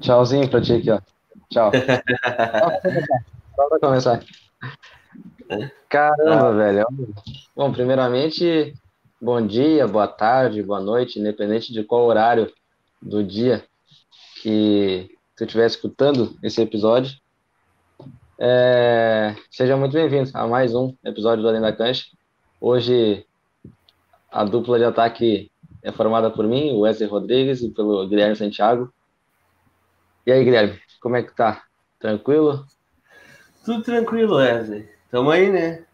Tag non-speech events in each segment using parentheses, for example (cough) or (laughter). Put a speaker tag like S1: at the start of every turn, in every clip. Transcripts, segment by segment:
S1: Tchauzinho pra ti aqui, ó. Tchau. (laughs) Só pra começar. Caramba, velho. Bom, primeiramente, bom dia, boa tarde, boa noite, independente de qual horário do dia que tu estiver escutando esse episódio. É... Seja muito bem-vindo a mais um episódio do Além da Cancha. Hoje a dupla de ataque é formada por mim, o Wesley Rodrigues, e pelo Guilherme Santiago. E aí, Guilherme, como é que tá? Tranquilo?
S2: Tudo tranquilo, Wesley. Tamo aí, né?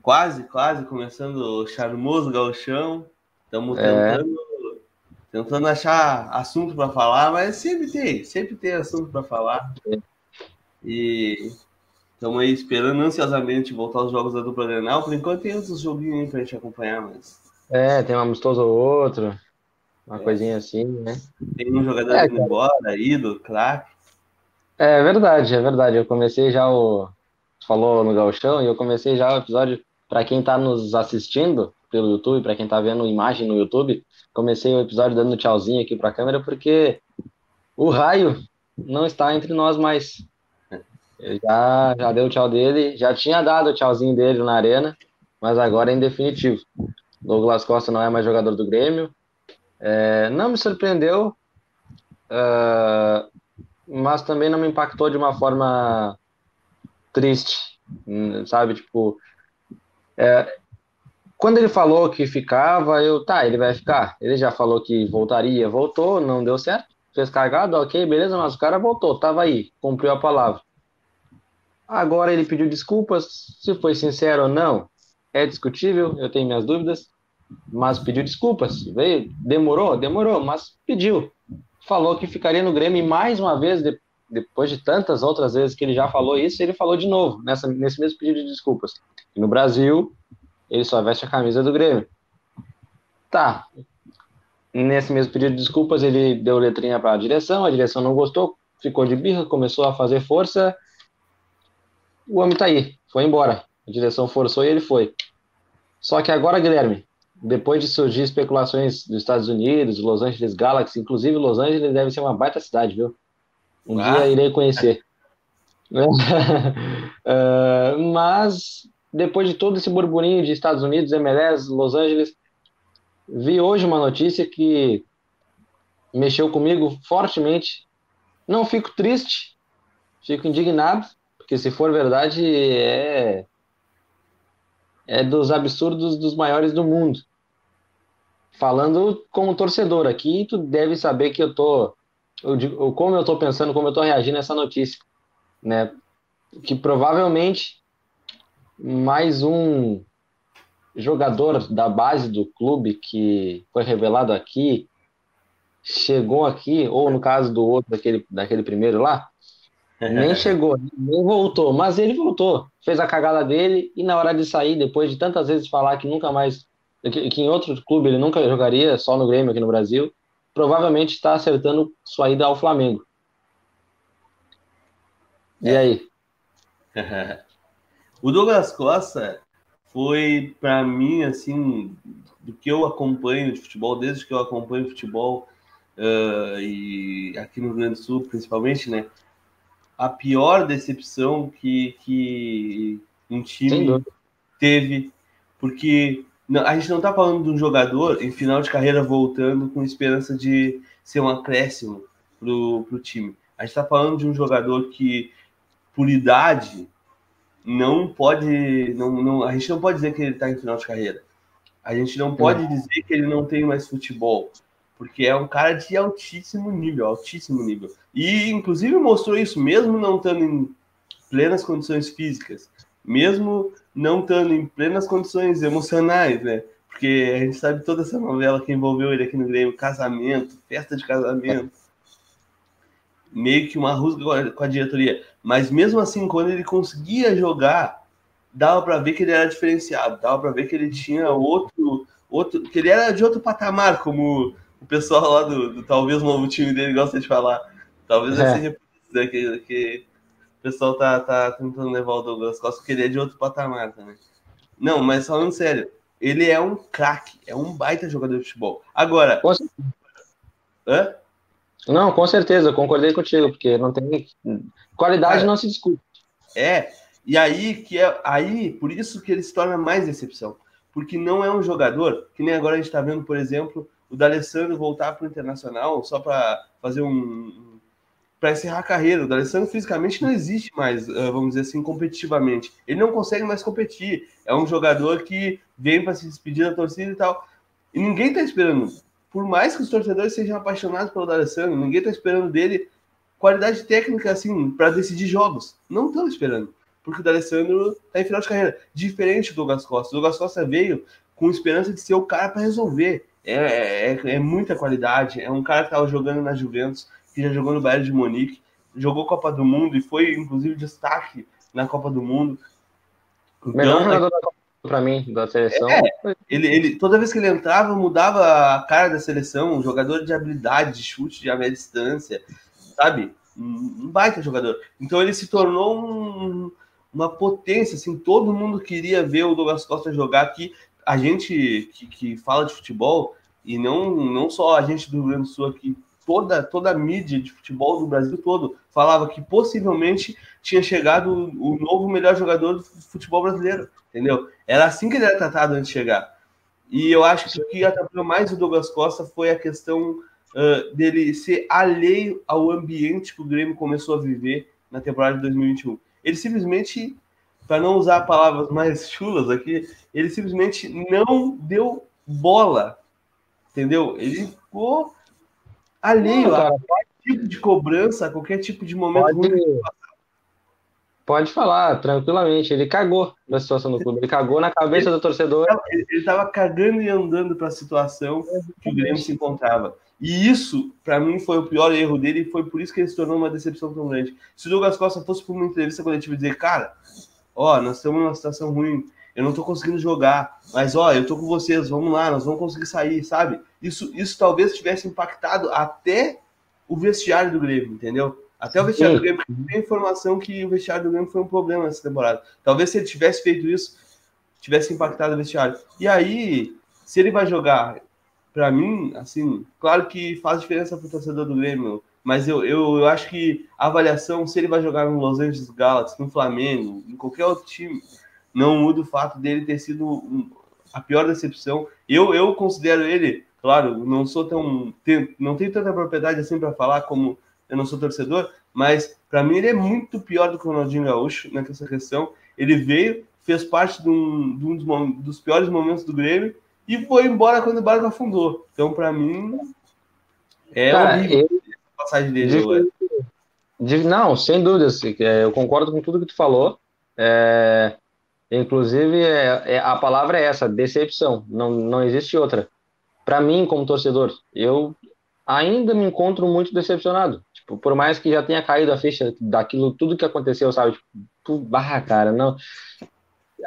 S2: Quase, quase começando o charmoso galchão. Estamos é. tentando, é. tentando achar assunto para falar, mas sempre tem, sempre tem assunto para falar. É. E estamos aí esperando ansiosamente voltar aos jogos da dupla Grenal. Por enquanto tem outros joguinhos aí pra gente acompanhar, mas
S1: é, tem um amistoso ou outro, uma é. coisinha assim, né?
S2: Tem um jogador é, indo embora, ídolo, craque.
S1: É verdade, é verdade. Eu comecei já o. Falou no Galchão e eu comecei já o episódio. Para quem está nos assistindo pelo YouTube, para quem está vendo imagem no YouTube, comecei o episódio dando tchauzinho aqui para a câmera porque o raio não está entre nós mais. Ele já, já deu o tchau dele, já tinha dado o tchauzinho dele na arena, mas agora é em definitivo. Douglas Costa não é mais jogador do Grêmio. É, não me surpreendeu, uh, mas também não me impactou de uma forma triste, sabe? Tipo, é, quando ele falou que ficava, eu, tá, ele vai ficar. Ele já falou que voltaria, voltou, não deu certo, fez cagada, ok, beleza, mas o cara voltou, tava aí, cumpriu a palavra. Agora ele pediu desculpas, se foi sincero ou não, é discutível, eu tenho minhas dúvidas mas pediu desculpas. Veio, demorou, demorou, mas pediu. Falou que ficaria no Grêmio e mais uma vez, de, depois de tantas outras vezes que ele já falou isso, ele falou de novo, nessa, nesse mesmo pedido de desculpas. E no Brasil, ele só veste a camisa do Grêmio. Tá. Nesse mesmo pedido de desculpas, ele deu letrinha para a direção, a direção não gostou, ficou de birra, começou a fazer força. O homem tá aí, foi embora. A direção forçou e ele foi. Só que agora, Guilherme, depois de surgir especulações dos Estados Unidos, Los Angeles Galaxy, inclusive Los Angeles deve ser uma baita cidade, viu? Um ah. dia irei conhecer. uh, (laughs) mas depois de todo esse burburinho de Estados Unidos, MLS, Los Angeles, vi hoje uma notícia que mexeu comigo fortemente. Não fico triste, fico indignado, porque se for verdade é é dos absurdos dos maiores do mundo. Falando como torcedor aqui, tu deve saber que eu tô, eu, como eu tô pensando, como eu tô reagindo a essa notícia, né? Que provavelmente mais um jogador da base do clube que foi revelado aqui chegou aqui, ou no caso do outro, daquele, daquele primeiro lá, nem (laughs) chegou, nem voltou, mas ele voltou, fez a cagada dele e na hora de sair, depois de tantas vezes falar que nunca mais, que, que em outro clube ele nunca jogaria, só no Grêmio aqui no Brasil, provavelmente está acertando sua ida ao Flamengo. E é. aí? (laughs)
S2: o Douglas Costa foi para mim assim do que eu acompanho de futebol desde que eu acompanho futebol uh, e aqui no Rio Grande do Sul principalmente, né? A pior decepção que, que um time teve, porque a gente não está falando de um jogador em final de carreira voltando com esperança de ser um acréscimo para o time. A gente está falando de um jogador que, por idade, não pode. Não, não, a gente não pode dizer que ele está em final de carreira. A gente não pode dizer que ele não tem mais futebol porque é um cara de altíssimo nível, altíssimo nível. E inclusive mostrou isso mesmo não estando em plenas condições físicas, mesmo não estando em plenas condições emocionais, né? Porque a gente sabe toda essa novela que envolveu ele aqui no Grêmio, casamento, festa de casamento, meio que uma rusga com a diretoria. Mas mesmo assim, quando ele conseguia jogar, dava para ver que ele era diferenciado, dava para ver que ele tinha outro, outro, que ele era de outro patamar, como o pessoal lá do, do, talvez novo time dele gosta de falar. Talvez é. seja que, que o pessoal tá, tá tentando levar o Douglas Costa, porque ele é de outro patamar também. Não, mas falando sério, ele é um craque, é um baita jogador de futebol. Agora.
S1: Com,
S2: Hã?
S1: Não, com certeza, eu concordei contigo, porque não tem. Qualidade é, não se discute.
S2: É, e aí que é aí, por isso que ele se torna mais decepção. Porque não é um jogador, que nem agora a gente está vendo, por exemplo, o D'Alessandro voltar para o Internacional só para fazer um. para encerrar a carreira. O D'Alessandro fisicamente não existe mais, eh, vamos dizer assim, competitivamente. Ele não consegue mais competir. É um jogador que vem para se despedir da torcida e tal. E ninguém está esperando. Por mais que os torcedores sejam apaixonados pelo D'Alessandro, ninguém está esperando dele qualidade técnica assim para decidir jogos. Não estão esperando. Porque o D'Alessandro está em final de carreira. Diferente do Douglas Costa. O Douglas Costa veio com esperança de ser o cara para resolver. É, é, é, muita qualidade. É um cara que estava jogando na Juventus, que já jogou no Bayern de Munique, jogou Copa do Mundo e foi, inclusive, destaque na Copa do Mundo.
S1: Então, Melhor jogador da Copa para mim, da seleção. É,
S2: ele, ele, toda vez que ele entrava, mudava a cara da seleção, um jogador de habilidade, de chute de média distância, sabe? Um, um baita jogador. Então ele se tornou um, uma potência, assim, todo mundo queria ver o Douglas Costa jogar aqui a gente que, que fala de futebol, e não, não só a gente do Rio Grande do Sul aqui, toda, toda a mídia de futebol do Brasil todo falava que possivelmente tinha chegado o novo melhor jogador do futebol brasileiro, entendeu? Era assim que ele era tratado antes de chegar. E eu acho que o que atrapalhou mais o Douglas Costa foi a questão uh, dele ser alheio ao ambiente que o Grêmio começou a viver na temporada de 2021. Ele simplesmente para não usar palavras mais chulas aqui, ele simplesmente não deu bola, entendeu? Ele ficou alheio a qualquer tipo de cobrança, a qualquer tipo de momento
S1: pode, pode falar, tranquilamente. Ele cagou na situação do clube, ele cagou na cabeça
S2: ele,
S1: do torcedor.
S2: Ele estava cagando e andando para a situação que o Grêmio se encontrava. E isso, para mim, foi o pior erro dele e foi por isso que ele se tornou uma decepção tão grande. Se o Douglas Costa fosse para uma entrevista coletiva e dizer, cara, ó, nós estamos numa situação ruim, eu não tô conseguindo jogar, mas ó, eu tô com vocês, vamos lá, nós vamos conseguir sair, sabe? Isso, isso talvez tivesse impactado até o vestiário do Grêmio, entendeu? Até o vestiário Sim. do Grêmio, tem informação que o vestiário do Grêmio foi um problema nessa temporada. Talvez se ele tivesse feito isso, tivesse impactado o vestiário. E aí, se ele vai jogar, para mim, assim, claro que faz diferença pro torcedor do Grêmio mas eu, eu, eu acho que a avaliação, se ele vai jogar no Los Angeles Galaxy, no Flamengo, em qualquer outro time, não muda o fato dele ter sido a pior decepção. Eu, eu considero ele, claro, não sou tão. não tenho tanta propriedade assim para falar como eu não sou torcedor, mas para mim ele é muito pior do que o Ronaldinho Gaúcho nessa questão. Ele veio, fez parte de um, de um dos, dos, piores momentos do Grêmio e foi embora quando o barco afundou. Então, para mim, é Cara, horrível. Eu passagem dele.
S1: De, de, não, sem dúvidas. É, eu concordo com tudo que tu falou. É, inclusive, é, é, a palavra é essa, decepção. Não, não existe outra. Para mim, como torcedor, eu ainda me encontro muito decepcionado. Tipo, por mais que já tenha caído a ficha daquilo, tudo que aconteceu, sabe? Tipo, barra, cara, não.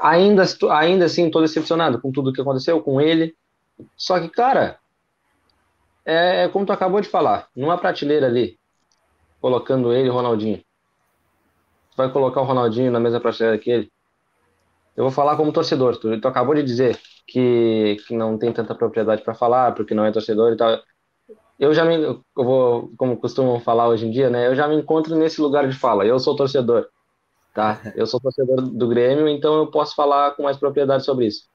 S1: Ainda, ainda assim, tô decepcionado com tudo que aconteceu com ele. Só que, cara, é, é como tu acabou de falar, numa prateleira ali, colocando ele e o Ronaldinho. Tu vai colocar o Ronaldinho na mesma prateleira que ele? Eu vou falar como torcedor. Tu, tu acabou de dizer que, que não tem tanta propriedade para falar, porque não é torcedor e tal. Eu já me, eu vou, como costumam falar hoje em dia, né? Eu já me encontro nesse lugar de fala. Eu sou torcedor, tá? Eu sou torcedor do Grêmio, então eu posso falar com mais propriedade sobre isso.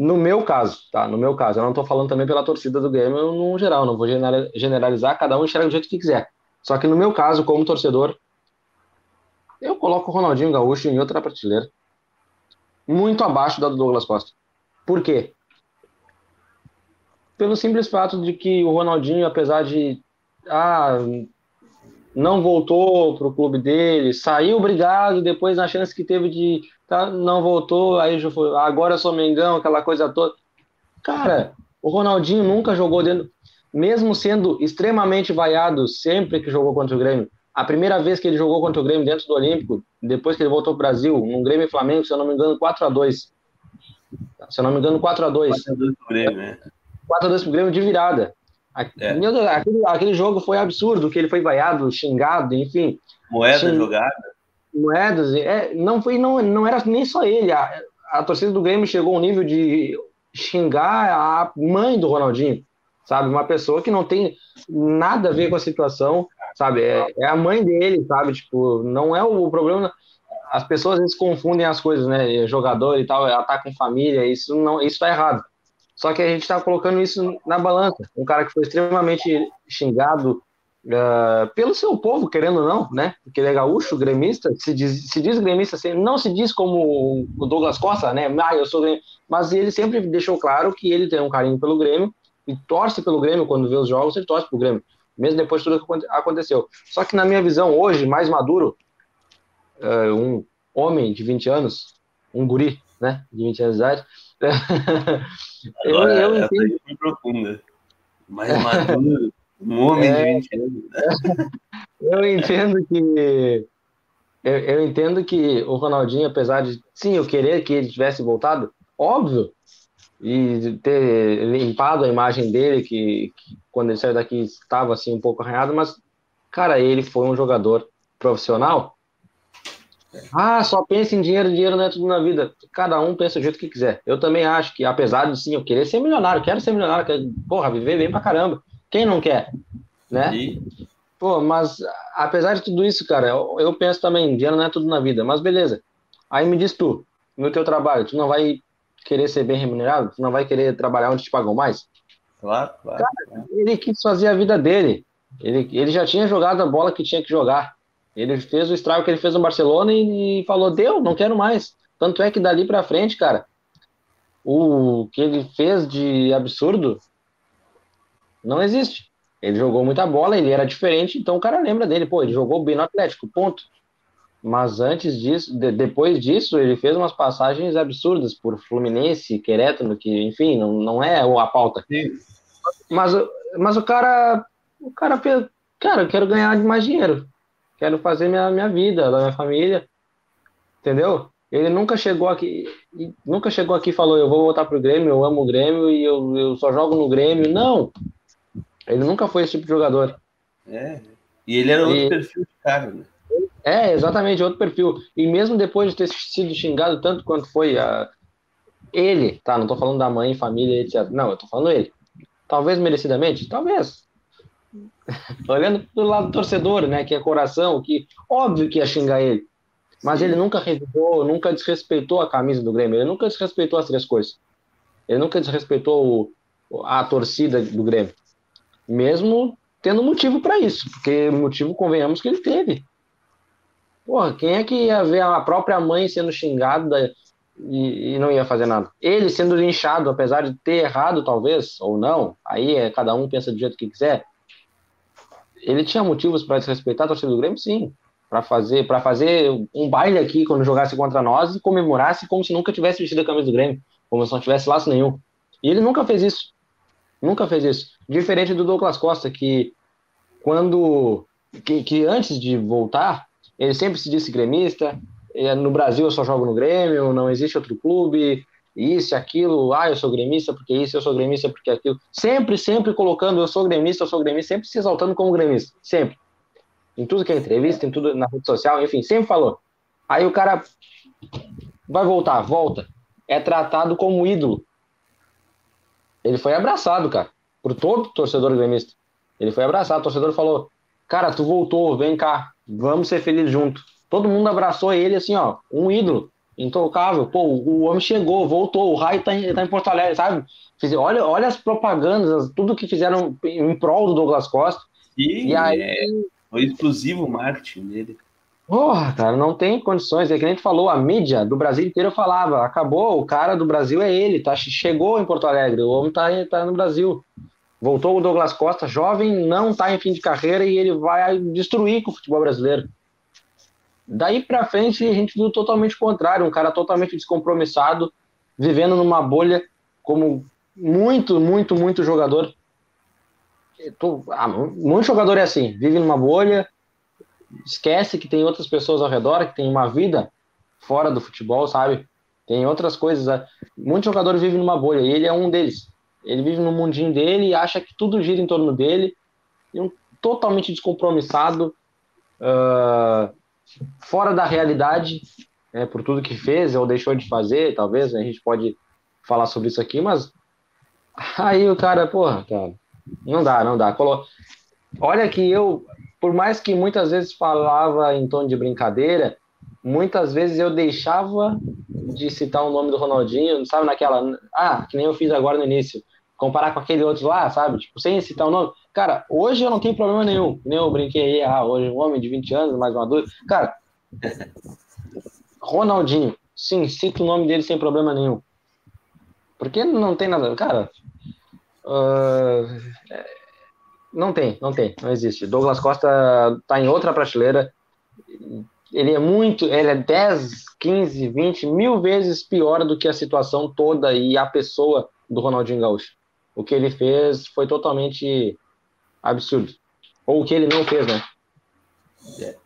S1: No meu caso, tá? No meu caso, eu não tô falando também pela torcida do Grêmio no geral, não vou generalizar, cada um enxerga do jeito que quiser. Só que no meu caso, como torcedor, eu coloco o Ronaldinho Gaúcho em outra prateleira. Muito abaixo da do Douglas Costa. Por quê? Pelo simples fato de que o Ronaldinho, apesar de ah, não voltou para o clube dele, saiu obrigado, depois na chance que teve de tá, não voltou, aí foi, agora eu sou Mengão, aquela coisa toda. Cara, o Ronaldinho nunca jogou dentro, mesmo sendo extremamente vaiado sempre que jogou contra o Grêmio. A primeira vez que ele jogou contra o Grêmio dentro do Olímpico, depois que ele voltou para o Brasil, num Grêmio e Flamengo, se eu não me engano, 4 a 2 Se eu não me engano, 4 a 2 4 a 2 pro Grêmio, né? 4 a 2 pro Grêmio de virada. É. Aquele, aquele, jogo foi absurdo, que ele foi vaiado, xingado, enfim.
S2: Moeda xing... jogada.
S1: Moedas, é, não foi, não, não era nem só ele. A, a torcida do Grêmio chegou ao nível de xingar a mãe do Ronaldinho. sabe? Uma pessoa que não tem nada a ver com a situação, sabe? É, é a mãe dele, sabe? Tipo, não é o, o problema. As pessoas às vezes confundem as coisas, né? Jogador e tal, ela tá família, isso não, isso tá errado. Só que a gente tá colocando isso na balança. Um cara que foi extremamente xingado, Uh, pelo seu povo, querendo ou não, né? Porque ele é gaúcho, gremista, se diz, se diz gremista, assim, não se diz como o Douglas Costa, né? Ah, eu sou gremista. Mas ele sempre deixou claro que ele tem um carinho pelo Grêmio e torce pelo Grêmio quando vê os jogos, ele torce pro Grêmio, mesmo depois de tudo que aconteceu. Só que na minha visão, hoje, mais maduro, uh, um homem de 20 anos, um guri, né? De 20 anos de idade. (laughs)
S2: eu, eu entendo. profunda. Mais maduro. Um homem é, de 20 anos. (laughs)
S1: eu entendo que. Eu, eu, entendo que o Ronaldinho, apesar de sim, eu querer que ele tivesse voltado, óbvio, e ter limpado a imagem dele, que, que quando ele saiu daqui estava assim um pouco arranhado, mas, cara, ele foi um jogador profissional. Ah, só pensa em dinheiro, dinheiro não é tudo na vida. Cada um pensa do jeito que quiser. Eu também acho que, apesar de sim, eu querer ser milionário, quero ser milionário, quero, porra, viver bem pra caramba. Quem não quer? Né? E... Pô, mas apesar de tudo isso, cara, eu, eu, penso também, dinheiro não é tudo na vida, mas beleza. Aí me diz tu, no teu trabalho, tu não vai querer ser bem remunerado? Tu não vai querer trabalhar onde te pagam mais?
S2: Claro, claro.
S1: Cara, ele quis fazer a vida dele. Ele, ele já tinha jogado a bola que tinha que jogar. Ele fez o estrago que ele fez no Barcelona e, e falou: deu, não quero mais. Tanto é que dali pra frente, cara, o que ele fez de absurdo não existe. Ele jogou muita bola, ele era diferente, então o cara lembra dele, pô, ele jogou bem no Atlético, ponto. Mas antes disso, de, depois disso, ele fez umas passagens absurdas por Fluminense, Querétaro, que, enfim, não, não é a pauta. Sim. Mas, mas o cara, o cara fez, cara, eu quero ganhar mais dinheiro, quero fazer minha, minha vida, da minha família, entendeu? Ele nunca chegou aqui, nunca chegou aqui e falou, eu vou voltar pro Grêmio, eu amo o Grêmio e eu, eu só jogo no Grêmio. Não, ele nunca foi esse tipo de jogador.
S2: É. E ele era outro e... perfil de cara, né?
S1: É, exatamente, outro perfil. E mesmo depois de ter sido xingado tanto quanto foi a... ele, tá? Não tô falando da mãe, família, etc. Não, eu tô falando ele. Talvez merecidamente? Talvez. (laughs) Olhando do lado do torcedor, né? Que é coração, que óbvio que ia xingar ele. Mas Sim. ele nunca revidou, nunca desrespeitou a camisa do Grêmio, ele nunca desrespeitou as três cores. Ele nunca desrespeitou o, a torcida do Grêmio mesmo tendo motivo para isso, porque motivo, convenhamos, que ele teve. Porra, quem é que ia ver a própria mãe sendo xingada e, e, não ia fazer nada? Ele sendo linchado, apesar de ter errado, talvez, ou não, aí é, cada um pensa do jeito que quiser. Ele tinha motivos para desrespeitar a torcida do Grêmio, sim. Para fazer, fazer um baile aqui quando jogasse contra nós e comemorasse como se nunca tivesse vestido a camisa do Grêmio, como se não tivesse laço nenhum. E ele nunca fez isso. Nunca fez isso. Diferente do Douglas Costa, que quando. que, que antes de voltar, ele sempre se disse gremista. No Brasil eu só jogo no Grêmio, não existe outro clube, isso, aquilo, ah, eu sou gremista porque isso, eu sou gremista porque aquilo. Sempre, sempre colocando eu sou gremista, eu sou gremista, sempre se exaltando como gremista. Sempre. Em tudo que é entrevista, em tudo na rede social, enfim, sempre falou. Aí o cara vai voltar, volta. É tratado como ídolo. Ele foi abraçado, cara, por todo torcedor gremista. Ele foi abraçado, o torcedor falou: Cara, tu voltou, vem cá, vamos ser felizes junto. Todo mundo abraçou ele assim, ó, um ídolo, intocável. Pô, o homem chegou, voltou, o raio tá em, tá em Porto Alegre, sabe? Olha, olha as propagandas, tudo que fizeram em prol do Douglas Costa.
S2: E, e aí. É, foi exclusivo o marketing dele.
S1: Porra, cara, não tem condições. É que a gente falou, a mídia do Brasil inteiro falava, acabou, o cara do Brasil é ele, tá? Chegou em Porto Alegre, o homem tá, tá no Brasil. Voltou o Douglas Costa, jovem, não tá em fim de carreira e ele vai destruir com o futebol brasileiro. Daí pra frente a gente viu totalmente o contrário, um cara totalmente descompromissado, vivendo numa bolha como muito, muito, muito jogador. Tô, ah, muito jogador é assim, vive numa bolha, esquece que tem outras pessoas ao redor, que tem uma vida fora do futebol, sabe? Tem outras coisas. Né? Muitos jogadores vivem numa bolha e ele é um deles. Ele vive no mundinho dele e acha que tudo gira em torno dele. E um totalmente descompromissado, uh, fora da realidade, né, por tudo que fez ou deixou de fazer, talvez. Né, a gente pode falar sobre isso aqui, mas aí o cara, porra, cara, Não dá, não dá. Colo... Olha que eu, por mais que muitas vezes falava em tom de brincadeira, muitas vezes eu deixava de citar o nome do Ronaldinho, sabe, naquela. Ah, que nem eu fiz agora no início. Comparar com aquele outro lá, sabe? Tipo, sem citar o nome. Cara, hoje eu não tenho problema nenhum. Nem eu brinquei aí, ah, hoje um homem de 20 anos, mais maduro. Cara, Ronaldinho, sim, cita o nome dele sem problema nenhum. Porque não tem nada. Cara, uh, não tem, não tem, não existe. Douglas Costa tá em outra prateleira. Ele é muito, ele é 10, 15, 20 mil vezes pior do que a situação toda e a pessoa do Ronaldinho Gaúcho. O que ele fez foi totalmente absurdo. Ou o que ele não fez, né?
S2: É.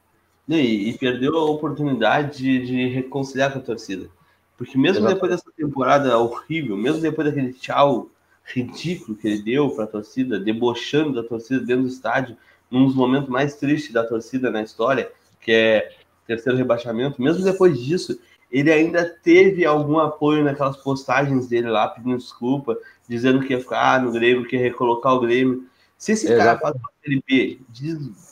S2: E, e, perdeu a oportunidade de, de, reconciliar com a torcida. Porque mesmo Exatamente. depois dessa temporada horrível, mesmo depois daquele tchau ridículo que ele deu para a torcida, debochando da torcida dentro do estádio, num dos momentos mais tristes da torcida na história, que é terceiro rebaixamento, mesmo depois disso, ele ainda teve algum apoio naquelas postagens dele lá, pedindo desculpa, dizendo que ia ficar no Grêmio, que ia recolocar o Grêmio. Se esse Exato. cara faz uma Série B,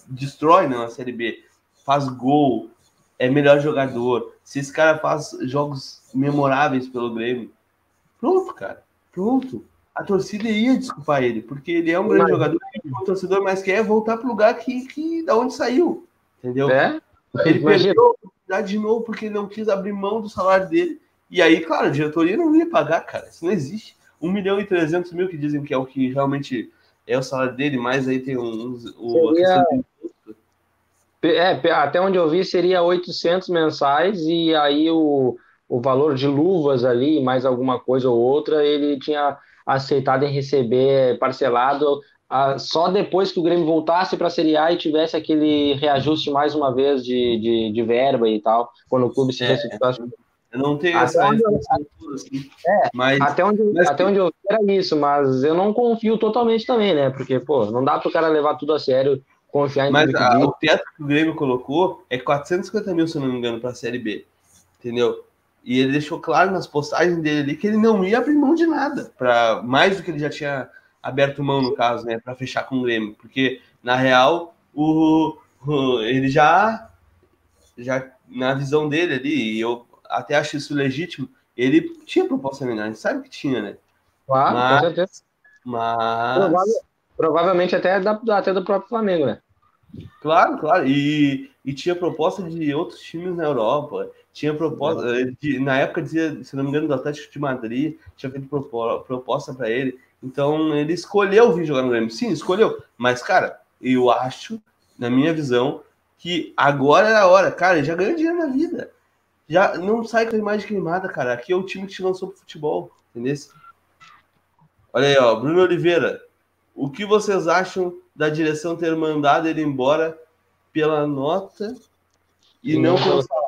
S2: destrói né, a Série B, faz gol, é melhor jogador, se esse cara faz jogos memoráveis pelo Grêmio, pronto, cara, pronto. A torcida ia desculpar ele, porque ele é um grande Mas... jogador, o torcedor mais quer voltar para o lugar que, que da onde saiu, entendeu? É? Ele Imagina. perdeu a oportunidade de novo porque ele não quis abrir mão do salário dele. E aí, claro, a diretoria não ia pagar, cara. Isso não existe. 1 milhão e 300 mil que dizem que é o que realmente é o salário dele, mas aí tem uns. Um,
S1: seria... É, até onde eu vi seria 800 mensais e aí o, o valor de luvas ali, mais alguma coisa ou outra, ele tinha aceitado em receber parcelado ah, só depois que o Grêmio voltasse para a Série A e tivesse aquele reajuste mais uma vez de, de, de verba e tal, quando o clube se é,
S2: Eu não tenho até essa onde, assim,
S1: é, mas, até onde, mas, até onde eu era isso, mas eu não confio totalmente também, né? Porque, pô, não dá para o cara levar tudo a sério, confiar em
S2: Mas a, o teto que o Grêmio colocou é 450 mil, se não me engano, para a Série B. Entendeu? E ele deixou claro nas postagens dele ali que ele não ia abrir mão de nada, para mais do que ele já tinha aberto mão, no caso, né, para fechar com o Grêmio, porque na real o, o, ele já já na visão dele ali, e eu até acho isso legítimo, ele tinha proposta menor, a gente sabe que tinha, né?
S1: Claro, mas, com certeza. Mas... Provável, provavelmente até, da, até do próprio Flamengo, né?
S2: Claro, claro. E, e tinha proposta de outros times na Europa. Tinha proposta. De, na época, dizia, se não me engano, do Atlético de Madrid, tinha feito proposta para ele. Então ele escolheu vir jogar no Grêmio. Sim, escolheu. Mas, cara, eu acho, na minha visão, que agora é a hora. Cara, ele já ganhou dinheiro na vida. Já não sai com a imagem queimada, cara. Aqui é o time que te lançou pro futebol. Entendeu? Olha aí, ó. Bruno Oliveira. O que vocês acham da direção ter mandado ele embora pela nota e não pelo salário?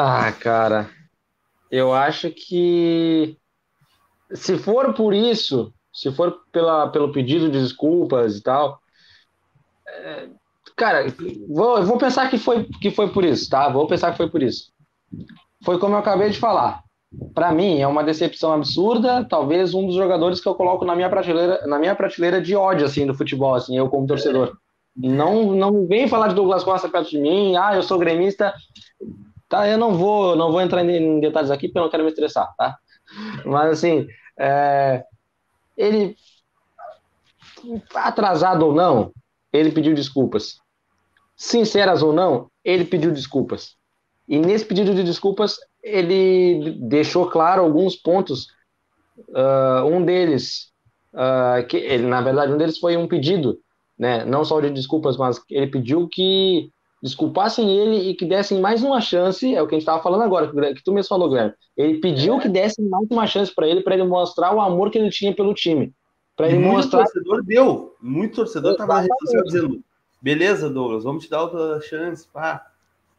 S1: Ah, cara. Eu acho que se for por isso, se for pela, pelo pedido de desculpas e tal, é, cara, vou, vou pensar que foi, que foi por isso, tá? Vou pensar que foi por isso. Foi como eu acabei de falar. Para mim, é uma decepção absurda, talvez um dos jogadores que eu coloco na minha prateleira, na minha prateleira de ódio, assim, do futebol, assim, eu como torcedor. Não, não vem falar de Douglas Costa perto de mim, ah, eu sou gremista, tá? Eu não vou, não vou entrar em detalhes aqui porque eu não quero me estressar, tá? Mas assim, é, ele atrasado ou não, ele pediu desculpas. Sinceras ou não, ele pediu desculpas. E nesse pedido de desculpas, ele deixou claro alguns pontos. Uh, um deles, uh, que ele, na verdade, um deles foi um pedido, né? Não só de desculpas, mas ele pediu que desculpassem ele e que dessem mais uma chance, é o que a gente estava falando agora, que tu mesmo falou, Guilherme. Ele pediu é. que dessem mais uma chance para ele, para ele mostrar o amor que ele tinha pelo time. Para ele
S2: muito
S1: mostrar.
S2: torcedor deu, muito torcedor estava na rede social dizendo: beleza, Douglas, vamos te dar outra chance, pá.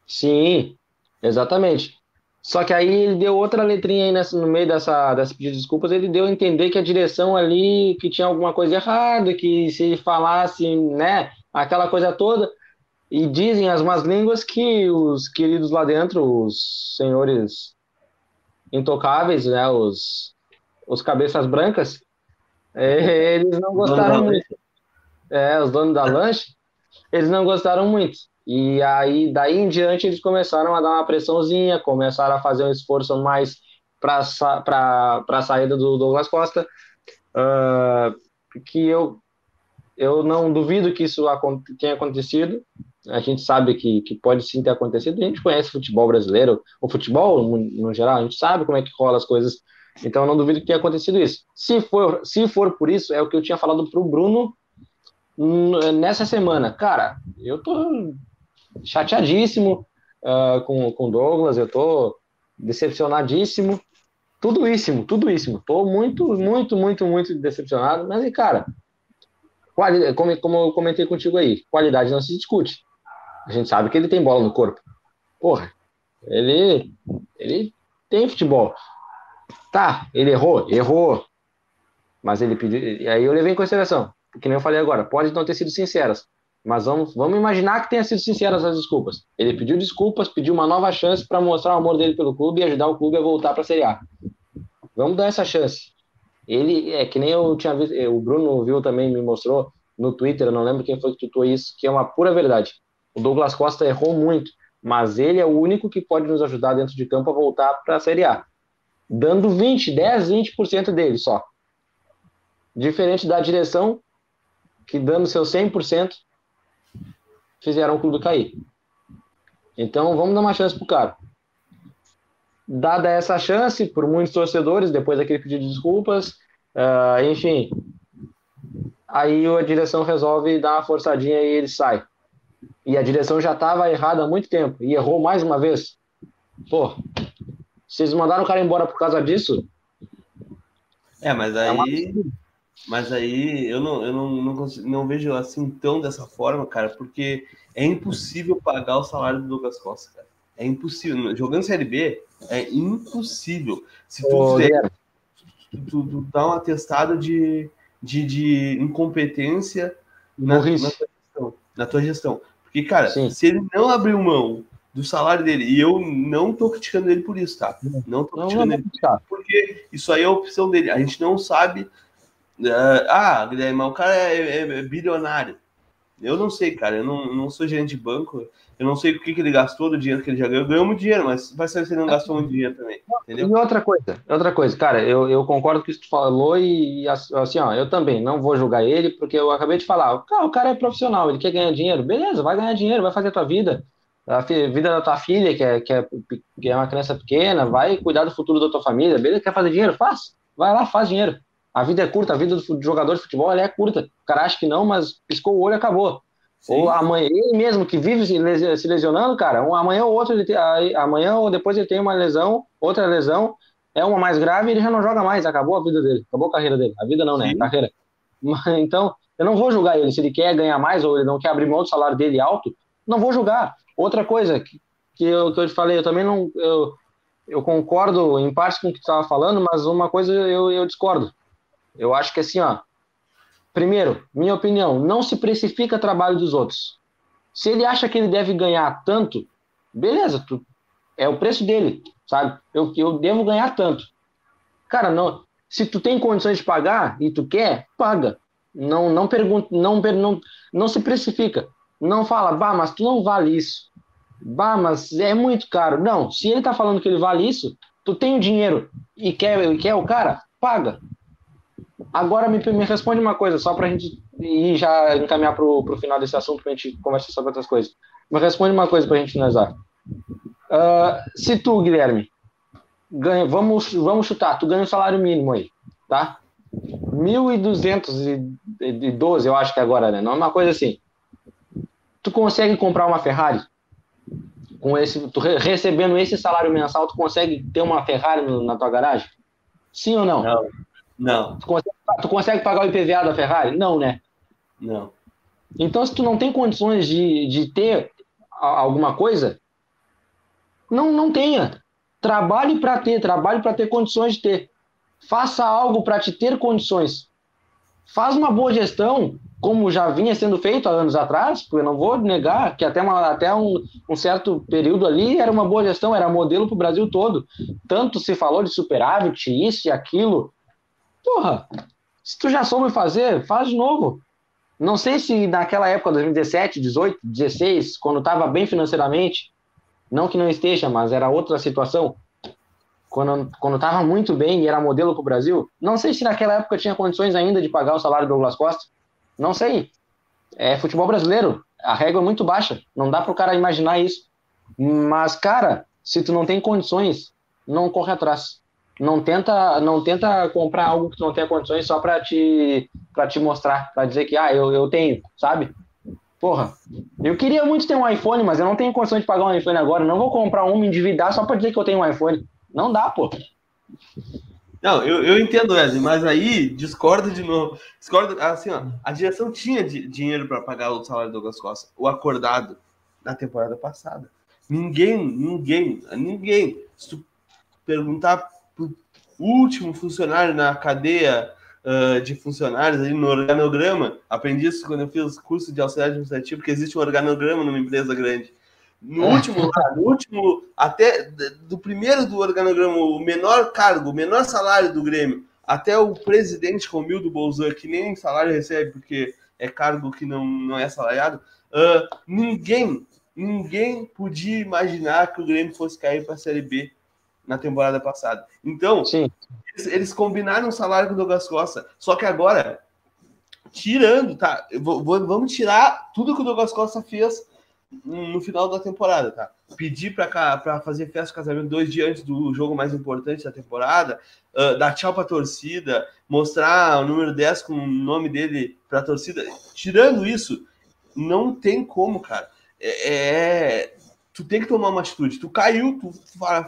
S1: Sim, exatamente. Só que aí ele deu outra letrinha aí nessa, no meio dessa, dessa pedido de desculpas, ele deu a entender que a direção ali, que tinha alguma coisa errada, que se ele falasse, né, aquela coisa toda, e dizem as más línguas que os queridos lá dentro, os senhores intocáveis, né, os, os cabeças brancas, É, (laughs) eles não gostaram muito. É, os donos da lanche, eles não gostaram muito. E aí, daí em diante, eles começaram a dar uma pressãozinha, começaram a fazer um esforço mais para a saída do Douglas Costa, uh, que eu, eu não duvido que isso tenha acontecido. A gente sabe que, que pode sim ter acontecido. A gente conhece futebol brasileiro, o futebol no, geral, a gente sabe como é que rola as coisas. Então, eu não duvido que tenha acontecido isso. Se for, se for por isso, é o que eu tinha falado para o Bruno nessa semana. Cara, eu tô chateadíssimo uh, com o Douglas, eu tô decepcionadíssimo. Tudo isso, tudo isso. Tô muito, muito, muito, muito decepcionado. Mas, cara, como, como eu comentei contigo aí, qualidade não se discute. A gente sabe que ele tem bola no corpo. Porra, ele, ele tem futebol. Tá, ele errou, errou. Mas ele pediu. E aí eu levei em consideração. Que nem eu falei agora, pode não ter sido sinceras. Mas vamos, vamos imaginar que tenha sido sinceras as desculpas. Ele pediu desculpas, pediu uma nova chance para mostrar o amor dele pelo clube e ajudar o clube a voltar para a Série A. Vamos dar essa chance. Ele é que nem eu tinha visto, o Bruno viu também, me mostrou no Twitter, eu não lembro quem foi que tutou isso, que é uma pura verdade. O Douglas Costa errou muito, mas ele é o único que pode nos ajudar dentro de campo a voltar para a Série A. Dando 20, 10, 20% dele só. Diferente da direção, que dando seu 100%, fizeram o clube cair. Então vamos dar uma chance pro cara. Dada essa chance, por muitos torcedores, depois daquele pedido de desculpas, uh, enfim, aí a direção resolve dar uma forçadinha e ele sai. E a direção já estava errada há muito tempo e errou mais uma vez. Pô, vocês mandaram o cara embora por causa disso?
S2: É, mas aí. É uma... Mas aí eu não, eu não, não, consigo, não vejo assim tão dessa forma, cara, porque é impossível pagar o salário do Douglas Costa, cara. É impossível. Jogando Série B, é impossível. Se tu, oh, fizer, tu, tu, tu, dá um atestado de, de, de incompetência na, na, tua gestão, na tua gestão. Porque, cara, Sim. se ele não abrir mão do salário dele, e eu não tô criticando ele por isso, tá? Não tô criticando não, não ele, porque isso aí é a opção dele. A gente não sabe Uh, ah, Guilherme, o cara é, é, é, bilionário. Eu não sei, cara. Eu não, não sou gerente de banco. Eu não sei o que, que ele gastou do dinheiro que ele já ganhou. Ganhou muito dinheiro, mas vai saber se ele não gastou muito dinheiro também. Entendeu?
S1: E outra coisa, outra coisa, cara, eu, eu concordo com isso que tu falou e assim, ó, eu também não vou julgar ele, porque eu acabei de falar, cara, o cara é profissional, ele quer ganhar dinheiro. Beleza, vai ganhar dinheiro, vai fazer a tua vida. A vida da tua filha, que é, que, é, que é uma criança pequena, vai cuidar do futuro da tua família, beleza? Quer fazer dinheiro? Faz. Vai lá, faz dinheiro. A vida é curta, a vida do jogador de futebol é curta. O cara acha que não, mas piscou o olho e acabou. Sim. Ou amanhã, ele mesmo que vive se lesionando, cara, um, amanhã ou outro, tem, amanhã ou depois ele tem uma lesão, outra lesão, é uma mais grave ele já não joga mais, acabou a vida dele, acabou a carreira dele. A vida não, né? Sim. Carreira. Então, eu não vou julgar ele. Se ele quer ganhar mais ou ele não quer abrir mão do salário dele alto, não vou julgar. Outra coisa que, que, eu, que eu te falei, eu também não. Eu, eu concordo em parte com o que tu estava falando, mas uma coisa eu, eu discordo. Eu acho que assim, ó. Primeiro, minha opinião, não se precifica trabalho dos outros. Se ele acha que ele deve ganhar tanto, beleza, tu, é o preço dele, sabe? Eu, eu devo ganhar tanto. Cara, não, se tu tem condições de pagar e tu quer, paga. Não, não pergunta, não, não, não se precifica. Não fala, bah, mas tu não vale isso. Bah, mas é muito caro. Não, se ele tá falando que ele vale isso, tu tem o dinheiro e quer, e quer o cara, paga. Agora me, me responde uma coisa, só para a gente ir já encaminhar para o final desse assunto, para a gente conversar sobre outras coisas. Me responde uma coisa para a gente finalizar. Uh, se tu, Guilherme, ganha, vamos, vamos chutar, tu ganha um salário mínimo aí, tá? 1.212, eu acho que agora, né? Não é uma coisa assim. Tu consegue comprar uma Ferrari? Com esse, tu recebendo esse salário mensal, tu consegue ter uma Ferrari no, na tua garagem? Sim ou não?
S2: Não. Não.
S1: Tu consegue, tu consegue pagar o IPVA da Ferrari? Não, né?
S2: Não.
S1: Então, se tu não tem condições de, de ter alguma coisa, não, não tenha. Trabalhe para ter, trabalhe para ter condições de ter. Faça algo para te ter condições. Faz uma boa gestão, como já vinha sendo feito há anos atrás, porque eu não vou negar que até, uma, até um, um certo período ali era uma boa gestão, era modelo para o Brasil todo. Tanto se falou de superávit, isso e aquilo, Porra, Se tu já soube fazer, faz de novo. Não sei se naquela época, 2017, 18, 16, quando estava bem financeiramente, não que não esteja, mas era outra situação, quando quando estava muito bem e era modelo para o Brasil, não sei se naquela época tinha condições ainda de pagar o salário do Douglas Costa. Não sei. É futebol brasileiro. A régua é muito baixa. Não dá para o cara imaginar isso. Mas, cara, se tu não tem condições, não corre atrás. Não tenta, não tenta comprar algo que tu não tem condições só para te, pra te mostrar, para dizer que, ah, eu, eu tenho, sabe? Porra, eu queria muito ter um iPhone, mas eu não tenho condição de pagar um iPhone agora. Não vou comprar um, me endividar só para dizer que eu tenho um iPhone. Não dá, pô.
S2: Não, eu, eu entendo, Wesley, mas aí discordo de novo. Discordo, assim, ó, a direção tinha dinheiro para pagar o salário do Douglas Costa, o acordado na temporada passada. Ninguém, ninguém, ninguém. Se tu perguntar último funcionário na cadeia uh, de funcionários ali no organograma, aprendi isso quando eu fiz curso de auxiliar administrativo, porque existe um organograma numa empresa grande. No é. último, no último, até do primeiro do organograma, o menor cargo, o menor salário do Grêmio, até o presidente Romildo Bolzan, que nem salário recebe, porque é cargo que não, não é salariado, uh, ninguém, ninguém podia imaginar que o Grêmio fosse cair para a Série B na temporada passada. Então, eles, eles, combinaram o salário com o Douglas Costa, só que agora, tirando, tá? Vou, vou, vamos tirar tudo que o Douglas Costa fez no final da temporada, tá? Pedir para fazer festa de casamento dois dias antes do jogo mais importante da temporada, uh, dar tchau para a torcida, mostrar o número 10 com o nome dele para a torcida. Tirando isso, não tem como, cara. É, é, tu tem que tomar uma atitude. Tu caiu, tu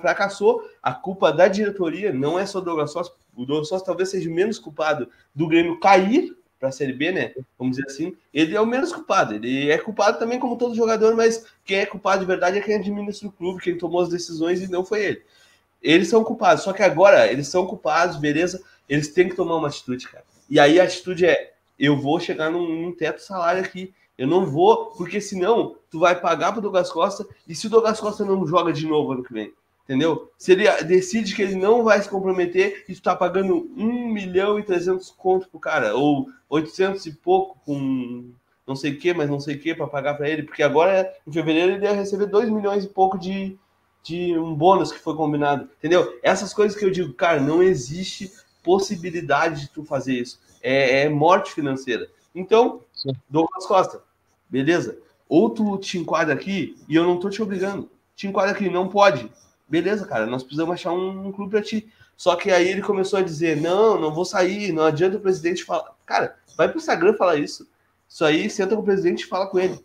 S2: fracassou, a culpa da diretoria não é só do Douglas Sócio. O Douglas Sócio talvez seja menos culpado do Grêmio cair para a Série B, né? Vamos dizer assim, ele é o menos culpado. Ele é culpado também como todo jogador, mas quem é culpado de verdade é quem administra o clube, quem tomou as decisões e não foi ele. Eles são culpados, só que agora eles são culpados, beleza? Eles têm que tomar uma atitude, cara. E aí a atitude é: eu vou chegar num, num teto salário aqui. Eu não vou, porque senão tu vai pagar pro Douglas Costa e se o Douglas Costa não joga de novo ano que vem, entendeu? Se ele decide que ele não vai se comprometer e tu tá pagando 1 milhão e 300 conto pro cara, ou 800 e pouco com não sei o que, mas não sei o que para pagar para ele, porque agora em fevereiro ele ia receber 2 milhões e pouco de, de um bônus que foi combinado, entendeu? Essas coisas que eu digo, cara, não existe possibilidade de tu fazer isso. É, é morte financeira. Então, Sim. Douglas Costa, beleza? Ou tu te enquadra aqui e eu não tô te obrigando. Te enquadra aqui, não pode beleza, cara, nós precisamos achar um, um clube para ti. Só que aí ele começou a dizer: não, não vou sair, não adianta o presidente falar. Cara, vai pro Instagram falar isso. Isso aí, senta com o presidente e fala com ele.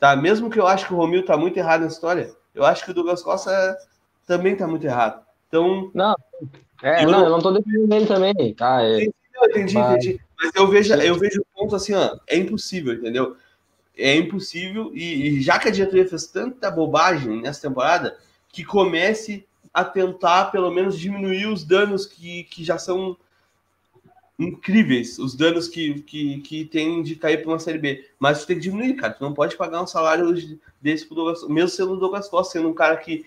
S2: Tá? Mesmo que eu acho que o Romil tá muito errado na história, eu acho que o Douglas Costa também tá muito errado. Então.
S1: Não, é, eu não, não, eu não tô defendendo ele também, tá? É...
S2: Entendi, mas... entendi. Mas eu vejo, eu vejo o ponto assim, ó, é impossível, entendeu? É impossível, e, e já que a diretoria fez tanta bobagem nessa temporada, que comece a tentar, pelo menos, diminuir os danos que, que já são incríveis, os danos que, que, que tem de cair para uma Série B. Mas tu tem que diminuir, cara. Tu não pode pagar um salário desse pro Douglas, mesmo sendo o Douglas Costa, sendo um cara que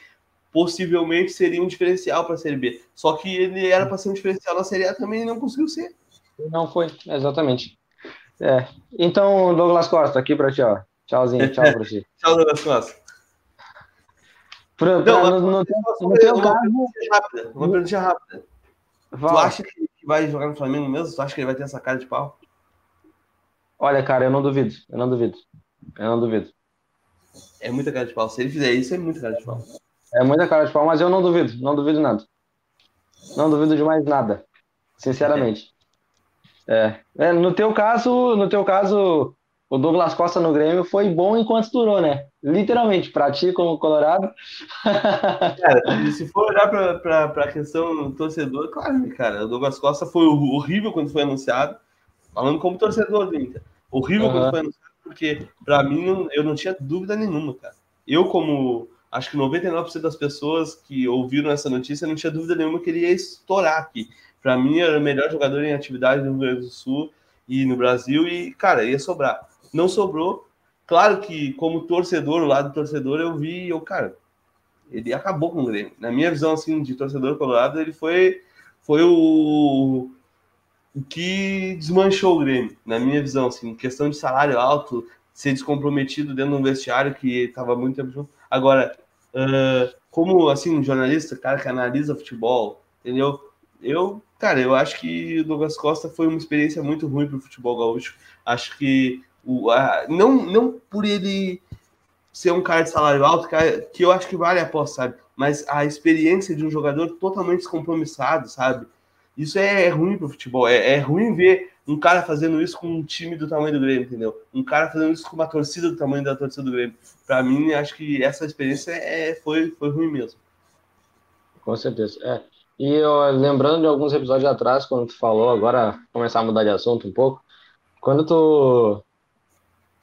S2: possivelmente seria um diferencial para a Série B. Só que ele era para ser um diferencial na Série A também e não conseguiu ser.
S1: Não foi, exatamente. É. Então, Douglas Costa, aqui para ti, ó. Tchauzinho, tchau para ti. (laughs)
S2: tchau, Douglas Costa.
S1: Pra, pra, não, no, no, no teu
S2: uma caso. Rápida, uma pergunta rápida. Tu acha que vai jogar no Flamengo mesmo? Tu acha que ele vai ter essa cara de pau?
S1: Olha, cara, eu não duvido. Eu não duvido. Eu não duvido.
S2: É muita cara de pau. Se ele fizer isso, é muita cara de pau.
S1: É muita cara de pau, mas eu não duvido. Não duvido nada. Não duvido de mais nada. Sinceramente. É. é. no teu caso, no teu caso, o Douglas Costa no Grêmio foi bom enquanto durou, né? Literalmente, pra ti como Colorado. (laughs)
S2: Cara, se for olhar pra, pra, pra questão torcedor, claro, né, cara, o Douglas Costa foi horrível quando foi anunciado, falando como torcedor do Inter. Horrível uhum. quando foi anunciado, porque pra mim eu não tinha dúvida nenhuma, cara. Eu, como acho que 99% das pessoas que ouviram essa notícia, não tinha dúvida nenhuma que ele ia estourar aqui. Pra mim, era o melhor jogador em atividade no Rio Grande do Sul e no Brasil, e, cara, ia sobrar não sobrou. Claro que, como torcedor, o lado torcedor, eu vi, eu, cara, ele acabou com o Grêmio. Na minha visão, assim, de torcedor colorado, ele foi, foi o, o que desmanchou o Grêmio, na minha visão, assim, questão de salário alto, ser descomprometido dentro de um vestiário que estava muito tempo junto. Agora, uh, como assim, um jornalista, cara que analisa futebol, entendeu? Eu, cara, eu acho que o Douglas Costa foi uma experiência muito ruim para o futebol gaúcho. Acho que o, a, não, não por ele ser um cara de salário alto, cara, que eu acho que vale a aposta, sabe? Mas a experiência de um jogador totalmente descompromissado, sabe? Isso é, é ruim pro futebol. É, é, ruim ver um cara fazendo isso com um time do tamanho do Grêmio, entendeu? Um cara fazendo isso com uma torcida do tamanho da torcida do Grêmio. Para mim, acho que essa experiência é, foi, foi ruim mesmo.
S1: Com certeza. É. E lembrando de alguns episódios atrás, quando tu falou, agora começar a mudar de assunto um pouco, quando tu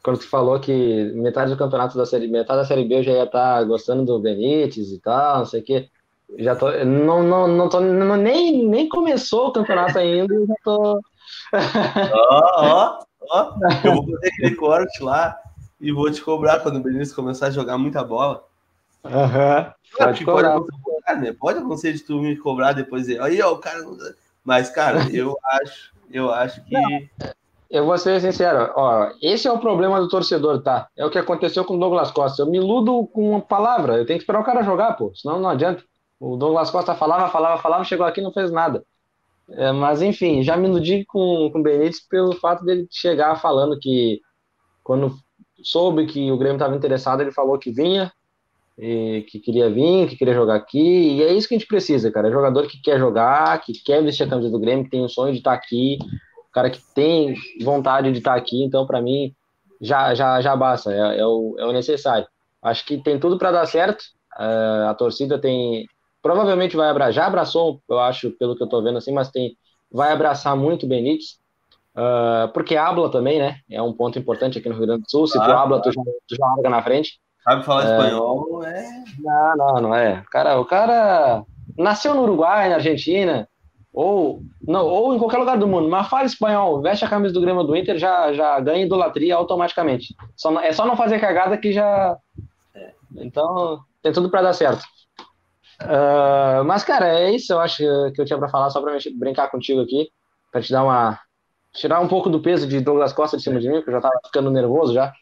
S1: quando tu falou que metade do campeonato da série metade da série B eu já ia estar tá gostando do Benítez e tal, não sei o quê. Já tô, não, não, não tô, não, nem, nem começou o campeonato ainda, já tô. (laughs)
S2: Ó, ó, ó. Eu vou fazer aquele corte lá e vou te cobrar quando o Benítez começar a jogar muita bola.
S1: Aham. Uhum.
S2: Pode, pode, cobrar, né? pode acontecer de tu me cobrar depois. Aí, ó, o cara. Mas, cara, (laughs) eu acho, eu acho que.
S1: Eu vou ser sincero, ó, esse é o problema do torcedor, tá? É o que aconteceu com o Douglas Costa. Eu me iludo com uma palavra, eu tenho que esperar o cara jogar, pô, senão não adianta. O Douglas Costa falava, falava, falava, chegou aqui e não fez nada. É, mas enfim, já me iludi com, com o Benítez pelo fato dele chegar falando que quando soube que o Grêmio estava interessado, ele falou que vinha, que queria vir, que queria jogar aqui, e é isso que a gente precisa, cara. É jogador que quer jogar, que quer vestir a camisa do Grêmio, que tem o sonho de estar aqui, cara que tem vontade de estar aqui, então para mim já, já, já basta, é, é, o, é o necessário. Acho que tem tudo para dar certo, é, a torcida tem provavelmente vai abraçar, já abraçou, eu acho, pelo que eu tô vendo assim, mas tem, vai abraçar muito o Benítez, uh, porque habla também, né? É um ponto importante aqui no Rio Grande do Sul. Se ah, tu habla, tu já, tu já larga na frente.
S2: Sabe falar é... espanhol, é.
S1: Não, não, não é. Cara, o cara nasceu no Uruguai, na Argentina, ou, não, ou em qualquer lugar do mundo, mas fala espanhol, veste a camisa do Grêmio do Inter, já, já ganha idolatria automaticamente. Só, é só não fazer cagada que já. É. Então, tem tudo para dar certo. Uh, mas, cara, é isso eu acho que eu tinha para falar, só para brincar contigo aqui, para te dar uma. tirar um pouco do peso de Douglas Costa de cima de mim, porque eu já tava ficando nervoso já.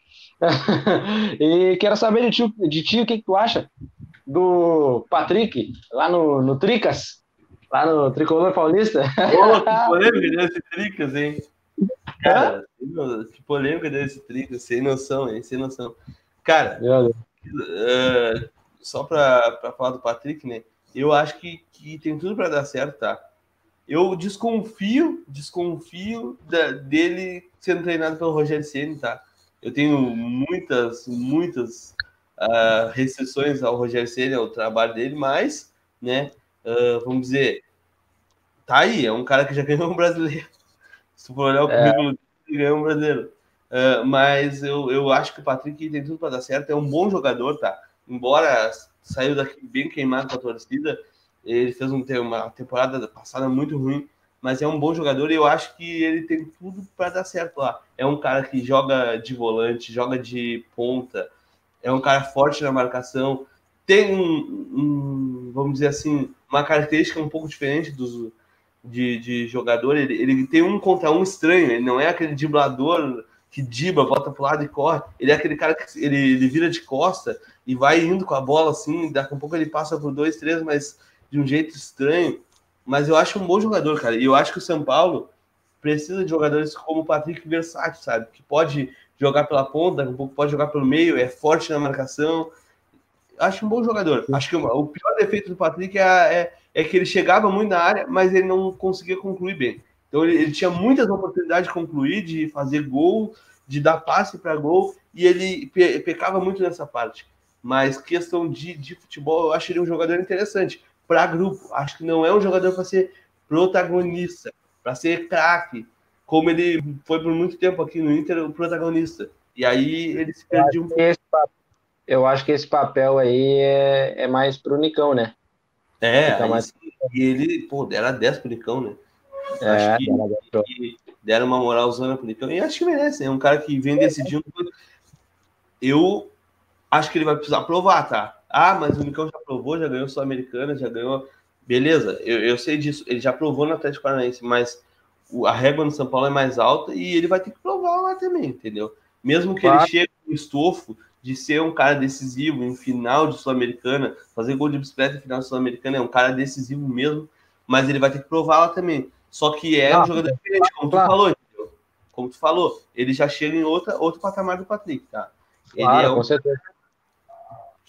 S1: (laughs) e quero saber de ti, de ti o que, que, tu acha do Patrick, lá no, no Tricas, lá no Tricolor Paulista.
S2: Que (laughs) polêmica desse Tricas, hein? Cara, que polêmica desse Tricas, sem noção, hein? Sem noção. Cara, uh, só para falar do Patrick, né? Eu acho que, que tem tudo para dar certo, tá? Eu desconfio, desconfio da, dele sendo treinado pelo Rogério Ceni, tá? Eu tenho muitas, muitas uh, restrições ao Rogério Ceni, ao trabalho dele, mas, né? Uh, vamos dizer, tá aí, é um cara que já (laughs) ganhou um brasileiro. Se for olhar o é. currículo dele, ganhou um brasileiro. Uh, mas eu, eu acho que o Patrick tem tudo para dar certo, é um bom jogador, tá? embora saiu daqui bem queimado com a torcida, ele fez um, uma temporada passada muito ruim, mas é um bom jogador e eu acho que ele tem tudo para dar certo lá. É um cara que joga de volante, joga de ponta, é um cara forte na marcação, tem um, um vamos dizer assim, uma característica um pouco diferente dos de, de jogador. Ele, ele tem um contra um estranho, ele não é aquele driblador que diba, bota pro lado e corre. Ele é aquele cara que ele, ele vira de costa e vai indo com a bola assim, daqui a pouco ele passa por dois, três, mas de um jeito estranho. Mas eu acho um bom jogador, cara. E eu acho que o São Paulo precisa de jogadores como o Patrick versátil, sabe? Que pode jogar pela ponta, a pouco pode jogar pelo meio, é forte na marcação. Acho um bom jogador. Acho que o pior defeito do Patrick é, é, é que ele chegava muito na área, mas ele não conseguia concluir bem. Então ele, ele tinha muitas oportunidades de concluir, de fazer gol, de dar passe para gol, e ele pe pecava muito nessa parte. Mas questão de, de futebol, eu acho ele um jogador interessante. Para grupo, acho que não é um jogador para ser protagonista, para ser craque, como ele foi por muito tempo aqui no Inter, o protagonista. E aí ele se perdeu um pouco.
S1: Eu acho que esse papel aí é, é mais pro Nicão, né?
S2: É, mais... e ele, pô, era 10 pro Nicão, né? É, acho que, que deram uma moralzona pro Nicão. E acho que merece, é um cara que vem decidindo. Eu acho que ele vai precisar provar, tá? Ah, mas o Nicão já provou, já ganhou Sul-Americana, já ganhou. Beleza, eu, eu sei disso. Ele já provou no Atlético Paranaense, mas a régua no São Paulo é mais alta e ele vai ter que provar lá também, entendeu? Mesmo que claro. ele chegue no estofo de ser um cara decisivo em final de Sul-Americana, fazer gol de bicicleta em final de Sul-Americana, é um cara decisivo mesmo, mas ele vai ter que provar lá também. Só que é ah, um jogador diferente, como claro. tu falou, entendeu? Como tu falou, ele já chega em outra, outro patamar do Patrick, tá?
S1: Ele claro, é um... com certeza.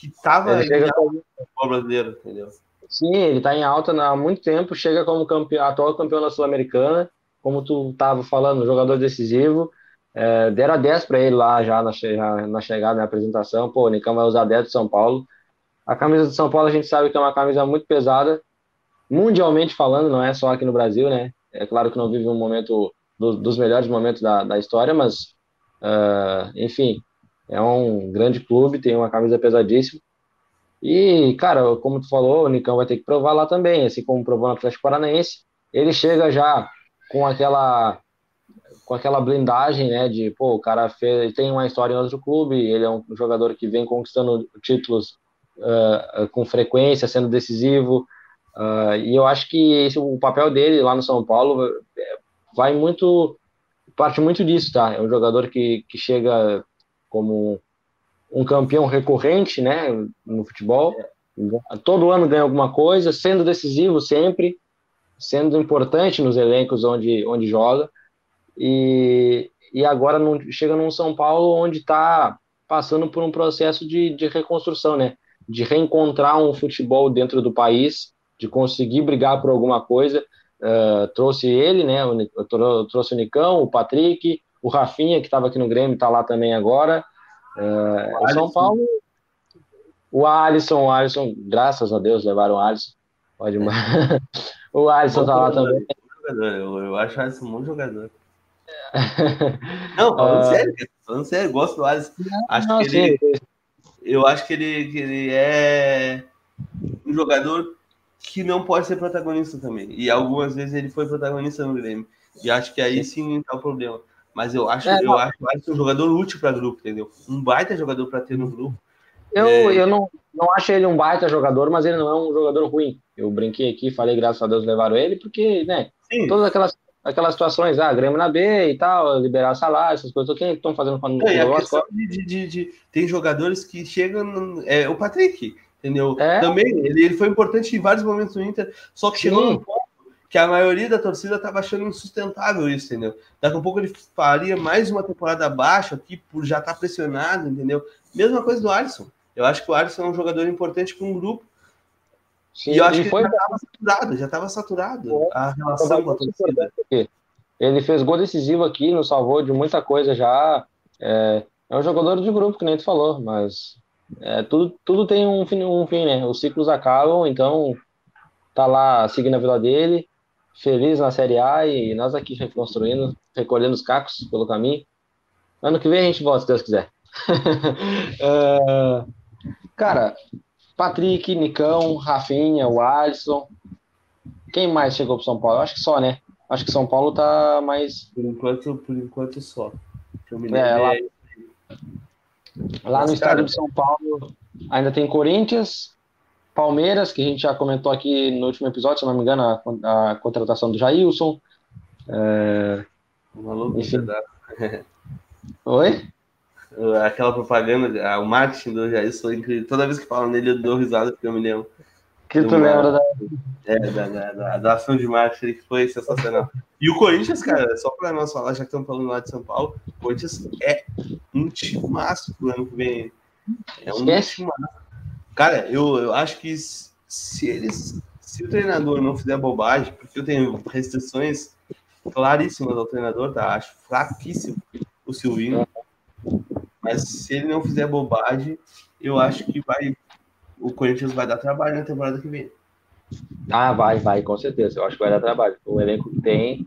S2: Que tava ele chega como... brasileiro, entendeu?
S1: Sim, ele tá em alta há muito tempo, chega como campeão, atual campeão da Sul-Americana, como tu tava falando, jogador decisivo. É, deram a 10 para ele lá já na, já na, chegada, na apresentação. Pô, o Nicão vai usar 10 de São Paulo. A camisa de São Paulo a gente sabe que é uma camisa muito pesada, mundialmente falando, não é só aqui no Brasil, né? É claro que não vive um momento do, dos melhores momentos da, da história, mas, uh, enfim, é um grande clube, tem uma camisa pesadíssima. E, cara, como tu falou, o Nicão vai ter que provar lá também, assim como provou no Atlético Paranaense. Ele chega já com aquela com aquela blindagem, né, de, pô, o cara fez, tem uma história em outro clube, ele é um jogador que vem conquistando títulos uh, com frequência, sendo decisivo, uh, e eu acho que esse, o papel dele lá no São Paulo vai muito, parte muito disso, tá, é um jogador que, que chega como um campeão recorrente, né, no futebol, todo ano ganha alguma coisa, sendo decisivo sempre, sendo importante nos elencos onde, onde joga, e, e agora não, chega num São Paulo onde está passando por um processo de, de reconstrução, né? De reencontrar um futebol dentro do país, de conseguir brigar por alguma coisa. Uh, trouxe ele, né? Trouxe o Nicão, o Patrick, o Rafinha, que estava aqui no Grêmio, está lá também agora. Uh, o São Paulo. O Alisson, o Alisson, graças a Deus, levaram o Alisson. Pode (laughs) O Alisson está lá também.
S2: Eu, eu acho o Alisson um bom jogador. (laughs) Não, falando uh... sério, falando sério, gosto do Alisson. Acho não, que ele, eu acho que ele, que ele é um jogador que não pode ser protagonista também. E algumas vezes ele foi protagonista no Grêmio. E acho que aí sim tá o problema. Mas eu acho, é, eu acho o Alisson um jogador útil para grupo, entendeu? Um baita jogador para ter no grupo.
S1: Eu, é... eu não, não acho ele um baita jogador, mas ele não é um jogador ruim. Eu brinquei aqui, falei graças a Deus levaram ele, porque, né, Sim. todas aquelas aquelas situações, ah, Grêmio na B e tal, liberar salário, essas coisas, que estão fazendo com
S2: é, a de, de, de, Tem jogadores que chegam. É, o Patrick, entendeu? É. Também, ele, ele foi importante em vários momentos no Inter, só que Sim. chegou num ponto que a maioria da torcida estava achando insustentável isso, entendeu? Daqui a pouco ele faria mais uma temporada baixa aqui por já estar tá pressionado, entendeu? Mesma coisa do Alisson. Eu acho que o Alisson é um jogador importante para um grupo Sim, e eu acho que foi... já estava saturado, já estava saturado a relação com a torcida.
S1: Ele fez gol decisivo aqui, nos salvou de muita coisa já. É, é um jogador de grupo, que nem tu falou, mas é, tudo, tudo tem um fim, um fim, né? Os ciclos acabam, então tá lá seguindo a vida dele, feliz na Série A e nós aqui reconstruindo, recolhendo os cacos pelo caminho. Ano que vem a gente volta, se Deus quiser. (laughs) é, cara, Patrick, Nicão, Rafinha, o Alisson. Quem mais chegou para São Paulo? acho que só, né? Acho que São Paulo tá mais.
S2: Por enquanto, por enquanto só.
S1: É, lá, lá no estado de São Paulo ainda tem Corinthians, Palmeiras, que a gente já comentou aqui no último episódio, se não me engano, a, a contratação do Jailson. É...
S2: Maluco, Enfim. (laughs)
S1: Oi?
S2: aquela propaganda, o marketing do Jair foi incrível. Toda vez que falam nele, eu dou risada, porque eu me lembro.
S1: Que tu uma, lembra da...
S2: É, da, da, da, ação de marketing que foi sensacional. E o Corinthians, cara, só para nós falar, já que estamos falando lá de São Paulo, o Corinthians é um time massa pro ano que vem. É um time massa. Cara, eu, eu acho que se eles. Se o treinador não fizer bobagem, porque eu tenho restrições claríssimas ao treinador, tá? Acho fraquíssimo o Silvinho. Mas se ele não fizer bobagem, eu acho que vai o Corinthians vai dar trabalho na temporada que vem.
S1: Ah, vai, vai, com certeza. Eu acho que vai dar trabalho. O elenco que tem.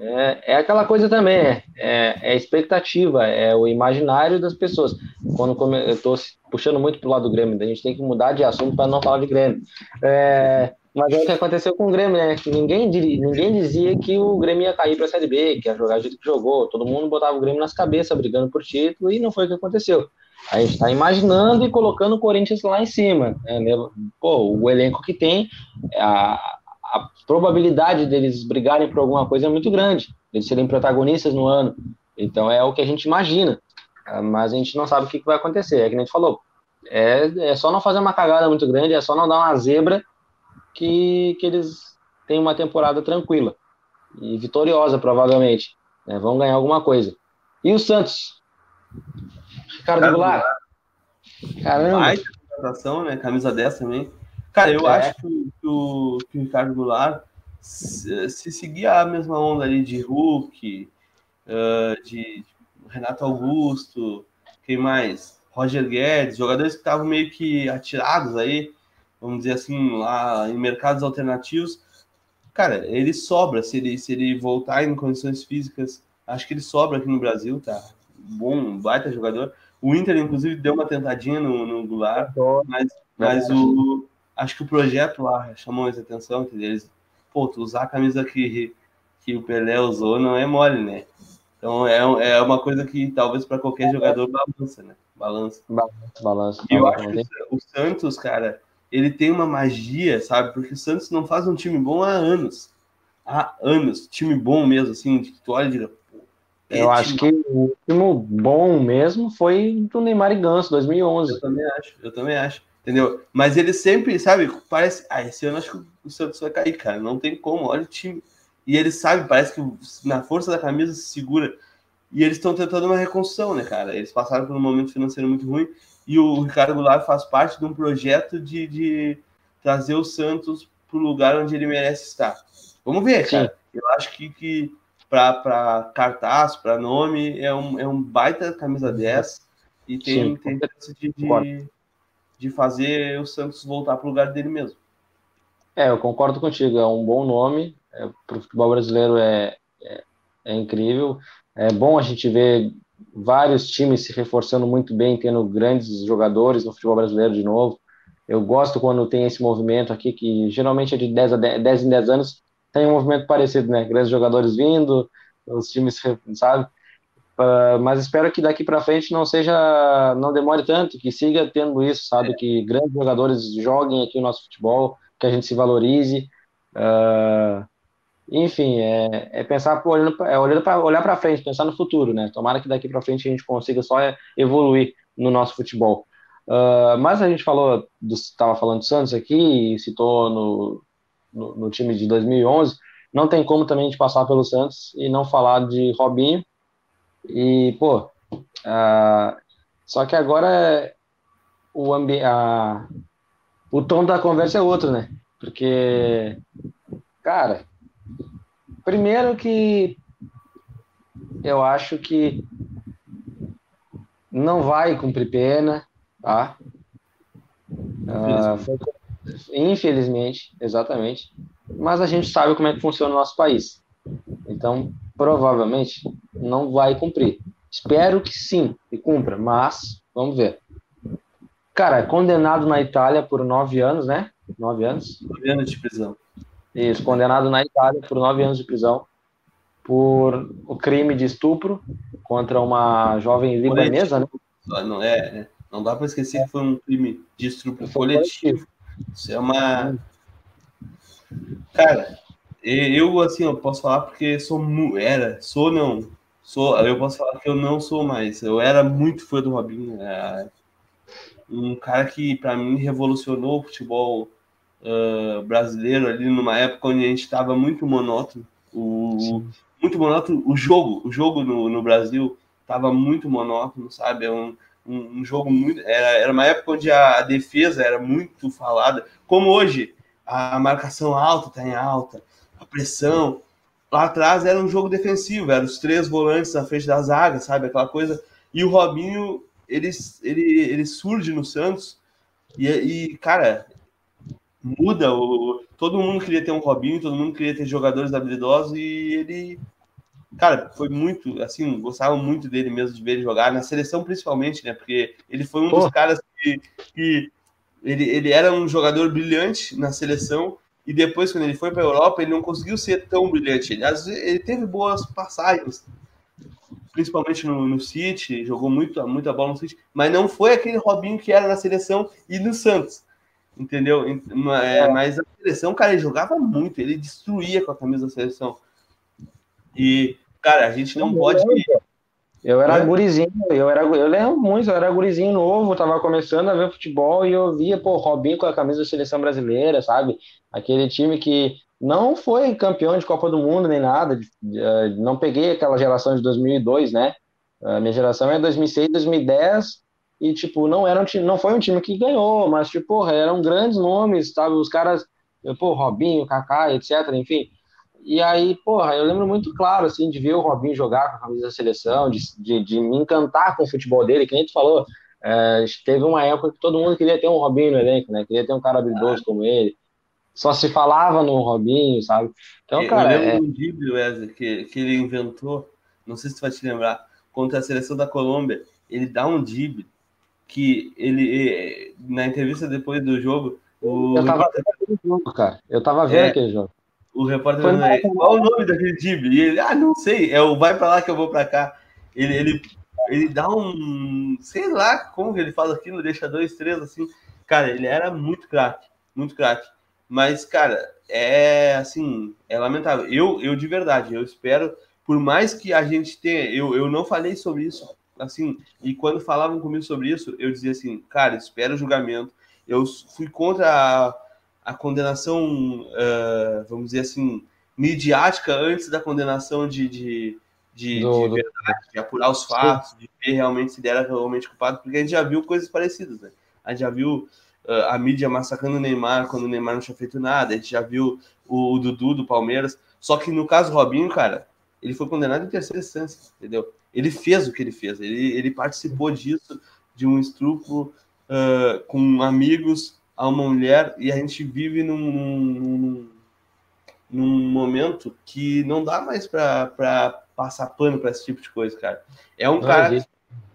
S1: É, é aquela coisa também, é, é, expectativa, é o imaginário das pessoas. Quando eu estou puxando muito pro lado do Grêmio, a gente tem que mudar de assunto para não falar de Grêmio. É, mas é o que aconteceu com o Grêmio, né? Ninguém, ninguém dizia que o Grêmio ia cair para a Série B, que ia jogar jeito que jogou. Todo mundo botava o Grêmio nas cabeças, brigando por título, e não foi o que aconteceu. A gente está imaginando e colocando o Corinthians lá em cima. Né? Pô, o elenco que tem, a, a probabilidade deles brigarem por alguma coisa é muito grande, eles serem protagonistas no ano. Então é o que a gente imagina, ah, mas a gente não sabe o que vai acontecer. É que a gente falou, é, é só não fazer uma cagada muito grande, é só não dar uma zebra que, que eles têm uma temporada tranquila e vitoriosa, provavelmente. Né? Vão ganhar alguma coisa. E o Santos? Ricardo Goulart?
S2: Caramba! Vai contratação, né? Camisa 10 também. Cara, eu é. acho que, o, que o Ricardo Goulart, se, se, seguir a mesma onda ali de Hulk, uh, de Renato Augusto, quem mais? Roger Guedes, jogadores que estavam meio que atirados aí, vamos dizer assim, lá em mercados alternativos. Cara, ele sobra se ele, se ele voltar em condições físicas. Acho que ele sobra aqui no Brasil, tá? Bom, baita jogador. O Inter, inclusive, deu uma tentadinha no, no Goulart, mas, mas o, acho que o projeto lá chamou mais atenção, entendeu? Eles, pô, tu usar a camisa que, que o Pelé usou não é mole, né? Então é, é uma coisa que talvez para qualquer jogador balança, né? Balança.
S1: Balança.
S2: E eu acho que o Santos, cara, ele tem uma magia, sabe? Porque o Santos não faz um time bom há anos. Há anos. Time bom mesmo, assim, que tu olha e diga,
S1: eu acho que o último bom mesmo foi do Neymar e Ganso, 2011.
S2: Eu também acho, eu também acho. Entendeu? Mas ele sempre, sabe, parece. Ah, esse ano acho que o Santos vai cair, cara. Não tem como, olha o time. E ele sabe, parece que na força da camisa se segura. E eles estão tentando uma reconstrução, né, cara? Eles passaram por um momento financeiro muito ruim. E o Ricardo Goulart faz parte de um projeto de, de trazer o Santos para o lugar onde ele merece estar. Vamos ver, cara. Sim. Eu acho que, que para cartaz, para nome, é um, é um baita camisa 10 e tem, tem chance de, de, de, fazer o Santos voltar para o lugar dele mesmo.
S1: É, eu concordo contigo, é um bom nome, é, para o futebol brasileiro é, é, é, incrível, é bom a gente ver vários times se reforçando muito bem, tendo grandes jogadores no futebol brasileiro de novo, eu gosto quando tem esse movimento aqui, que geralmente é de 10, a 10, 10 em 10 anos, tem um movimento parecido, né? Grandes jogadores vindo, os times, sabe? Uh, mas espero que daqui para frente não seja, não demore tanto, que siga tendo isso, sabe? Que grandes jogadores joguem aqui o nosso futebol, que a gente se valorize. Uh, enfim, é, é pensar olhando pra, é olhando para olhar para frente, pensar no futuro, né? Tomara que daqui para frente a gente consiga só evoluir no nosso futebol. Uh, mas a gente falou, estava falando do Santos aqui, citou no, no, no, time de 2011, não tem como também a gente passar pelo Santos e não falar de Robinho. E, pô, uh, só que agora o, ambi a, o tom da conversa é outro, né? Porque, cara, primeiro que eu acho que não vai cumprir pena, tá? Uh, foi, Infelizmente, exatamente. Mas a gente sabe como é que funciona o nosso país. Então, provavelmente, não vai cumprir. Espero que sim, e cumpra, mas vamos ver. Cara, condenado na Itália por nove anos, né? Nove anos?
S2: Nove anos de prisão.
S1: Isso, condenado na Itália por nove anos de prisão por o crime de estupro contra uma jovem libanesa, né?
S2: Não, é, não dá para esquecer que foi um crime de estupro coletivo. Isso é uma. Cara, eu assim, eu posso falar porque sou era, sou não, sou, eu posso falar que eu não sou mais. Eu era muito fã do Robinho, é, um cara que para mim revolucionou o futebol uh, brasileiro ali numa época onde a gente estava muito monótono. O, muito monótono o jogo, o jogo no, no Brasil estava muito monótono, sabe? É um, um, um jogo muito. Era, era uma época onde a, a, defesa era muito falada, como hoje, a marcação alta está em alta, a pressão. Lá atrás era um jogo defensivo, eram os três volantes na frente da zaga, sabe? Aquela coisa. E o Robinho, ele, ele, ele surge no Santos e, e cara, muda. O, todo mundo queria ter um Robinho, todo mundo queria ter jogadores habilidosos e ele cara, foi muito, assim, gostava muito dele mesmo, de ver ele jogar, na seleção principalmente, né? Porque ele foi um Pô. dos caras que, que ele, ele era um jogador brilhante na seleção, e depois, quando ele foi para a Europa, ele não conseguiu ser tão brilhante. Ele, ele teve boas passagens, principalmente no, no City, jogou muito, muita bola no City, mas não foi aquele Robinho que era na seleção e no Santos. entendeu? É, é. Mas a seleção, cara, ele jogava muito, ele destruía com a camisa da seleção. E, cara, a gente não pode.
S1: Eu era é. gurizinho, eu era, eu lembro muito, eu era gurizinho novo, tava começando a ver futebol e eu via, pô, Robinho com a camisa da seleção brasileira, sabe? Aquele time que não foi campeão de Copa do Mundo nem nada, eh, não peguei aquela geração de 2002, né? A minha geração é 2006, 2010 e tipo, não era um time, não foi um time que ganhou, mas tipo, eram grandes nomes, sabe? Os caras, pô, Robinho, Kaká, etc, enfim. E aí, porra, eu lembro muito claro, assim, de ver o Robinho jogar com a camisa da seleção, de, de, de me encantar com o futebol dele, que nem tu falou, é, teve uma época que todo mundo queria ter um Robinho no elenco, né? Queria ter um cara habilidoso como ele. Só se falava no Robinho, sabe?
S2: Então, cara. Eu lembro é... um drible, Wesley, que, que ele inventou, não sei se tu vai te lembrar, contra a seleção da Colômbia. Ele dá um drible que ele, na entrevista depois do jogo, o
S1: eu tava vendo aquele jogo, cara. Eu tava vendo é, aquele jogo.
S2: O repórter aí, qual o nome daquele drible? E ele, ah, não sei, é o vai para lá que eu vou para cá. Ele, ele, ele dá um, sei lá como que ele faz aquilo, deixa dois, três, assim. Cara, ele era muito craque, muito craque. Mas, cara, é assim, é lamentável. Eu, eu de verdade, eu espero, por mais que a gente tenha, eu, eu não falei sobre isso assim, e quando falavam comigo sobre isso, eu dizia assim, cara, espera o julgamento. Eu fui contra a, a condenação, uh, vamos dizer assim, midiática antes da condenação de, de, de, do, de verdade, de apurar os fatos, de ver realmente se ele era realmente culpado, porque a gente já viu coisas parecidas, né? A gente já viu uh, a mídia massacrando o Neymar quando o Neymar não tinha feito nada, a gente já viu o, o Dudu do Palmeiras, só que no caso Robinho, cara, ele foi condenado em terceira instância, entendeu? ele fez o que ele fez, ele, ele participou disso, de um estupro uh, com amigos a uma mulher, e a gente vive num, num, num momento que não dá mais para passar pano para esse tipo de coisa, cara. É um não cara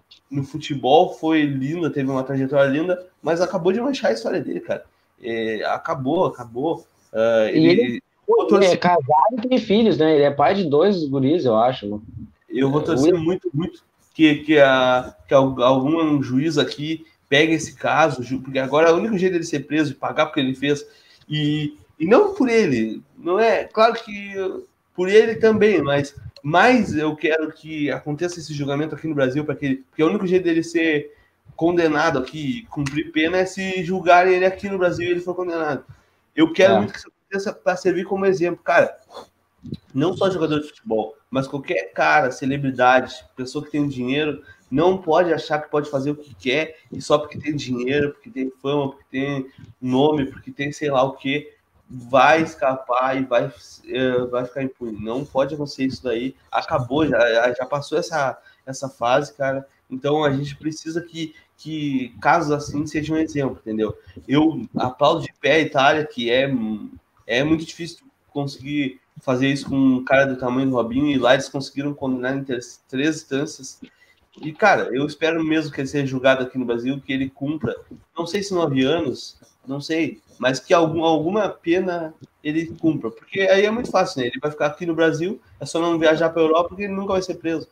S2: que no futebol foi lindo, teve uma trajetória linda, mas acabou de manchar a história dele, cara. É, acabou, acabou. Uh,
S1: ele, ele, ele é casado e tem filhos, né? Ele é pai de dois guris, eu acho.
S2: Eu vou torcer muito, muito que, que, a, que algum juiz aqui pegue esse caso, porque agora é o único jeito dele ser preso e pagar porque ele fez. E, e não por ele, não é? Claro que por ele também, mas mais eu quero que aconteça esse julgamento aqui no Brasil, para que, porque é o único jeito dele ser condenado aqui, cumprir pena, é se julgarem ele aqui no Brasil e ele for condenado. Eu quero é. muito que isso aconteça para servir como exemplo. Cara, não só jogador de futebol, mas qualquer cara, celebridade, pessoa que tem dinheiro, não pode achar que pode fazer o que quer e só porque tem dinheiro, porque tem fama, porque tem nome, porque tem sei lá o que, vai escapar e vai, uh, vai ficar impune. Não pode acontecer isso daí. Acabou, já, já passou essa, essa fase, cara. Então a gente precisa que, que casos assim sejam um exemplo, entendeu? Eu aplaudo de pé a Itália, que é, é muito difícil conseguir fazer isso com um cara do tamanho do Robinho e lá eles conseguiram condenar em três instâncias. E, cara, eu espero mesmo que ele seja julgado aqui no Brasil, que ele cumpra, não sei se nove anos, não sei, mas que algum, alguma pena ele cumpra. Porque aí é muito fácil, né? Ele vai ficar aqui no Brasil, é só não viajar para a Europa, porque ele nunca vai ser preso.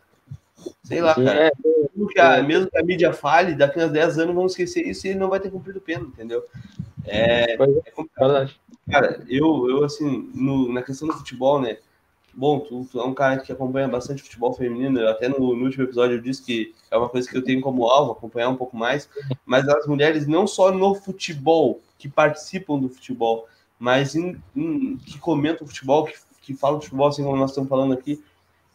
S2: Sei lá, cara. É, mesmo, que a, mesmo que a mídia fale, daqui a 10 anos vão esquecer isso e ele não vai ter cumprido pena, entendeu? É, é, é complicado. Cara, eu, eu assim, no, na questão do futebol, né? Bom, tu, tu, é um cara que acompanha bastante futebol feminino. Eu até no, no, último episódio eu disse que é uma coisa que eu tenho como alvo, acompanhar um pouco mais. Mas as mulheres, não só no futebol, que participam do futebol, mas em, em, que comentam futebol, que, que falam futebol, assim como nós estamos falando aqui.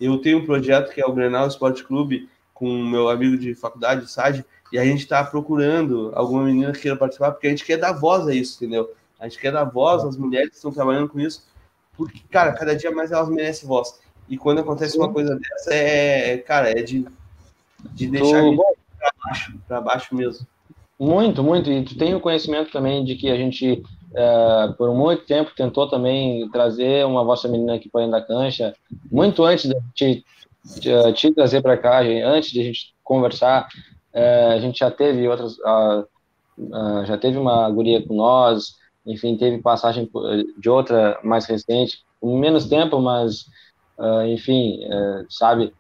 S2: Eu tenho um projeto que é o Grenal Esporte Clube, com meu amigo de faculdade, o Sage, e a gente está procurando alguma menina que queira participar, porque a gente quer dar voz a isso, entendeu? A gente quer dar voz às mulheres estão trabalhando com isso, porque, cara, cada dia mais elas merecem voz. E quando acontece Sim. uma coisa dessa, é, cara, é de, de deixar tu... para baixo, para baixo mesmo.
S1: Muito, muito. E tu tem o conhecimento também de que a gente, é, por muito tempo, tentou também trazer uma voz feminina aqui para dentro da cancha, muito antes de te, te, te trazer para cá, antes de a gente conversar, é, a gente já teve outras, já teve uma guria com nós, enfim, teve passagem de outra mais recente, com menos tempo, mas, uh, enfim, uh, sabe,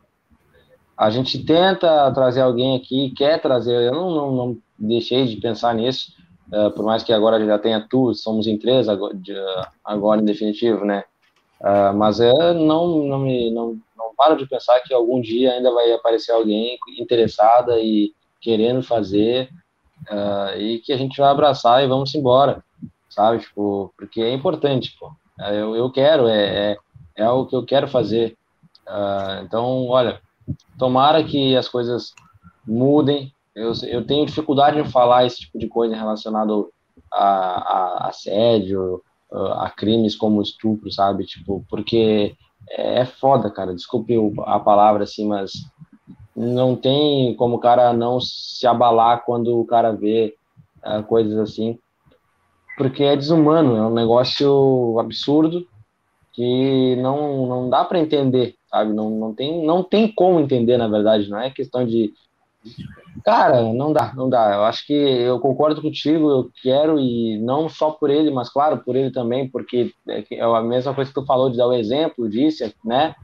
S1: a gente tenta trazer alguém aqui, quer trazer, eu não, não, não deixei de pensar nisso, uh, por mais que agora já tenha tu, somos em três agora, de, agora em definitivo, né? Uh, mas é, não, não, me, não, não paro de pensar que algum dia ainda vai aparecer alguém interessada e querendo fazer uh, e que a gente vai abraçar e vamos embora, sabe? Tipo, porque é importante, pô. Eu, eu quero, é, é, é o que eu quero fazer. Uh, então, olha, tomara que as coisas mudem. Eu, eu tenho dificuldade em falar esse tipo de coisa relacionado a, a, assédio, a crimes como estupro, sabe? Tipo, porque é foda, cara. Desculpe a palavra assim, mas não tem como o cara não se abalar quando o cara vê uh, coisas assim, porque é desumano, é um negócio absurdo que não, não dá para entender, sabe? Não, não, tem, não tem como entender, na verdade, não é questão de. Cara, não dá, não dá. Eu acho que eu concordo contigo, eu quero, e não só por ele, mas claro, por ele também, porque é, é a mesma coisa que tu falou de dar o exemplo, disse, né?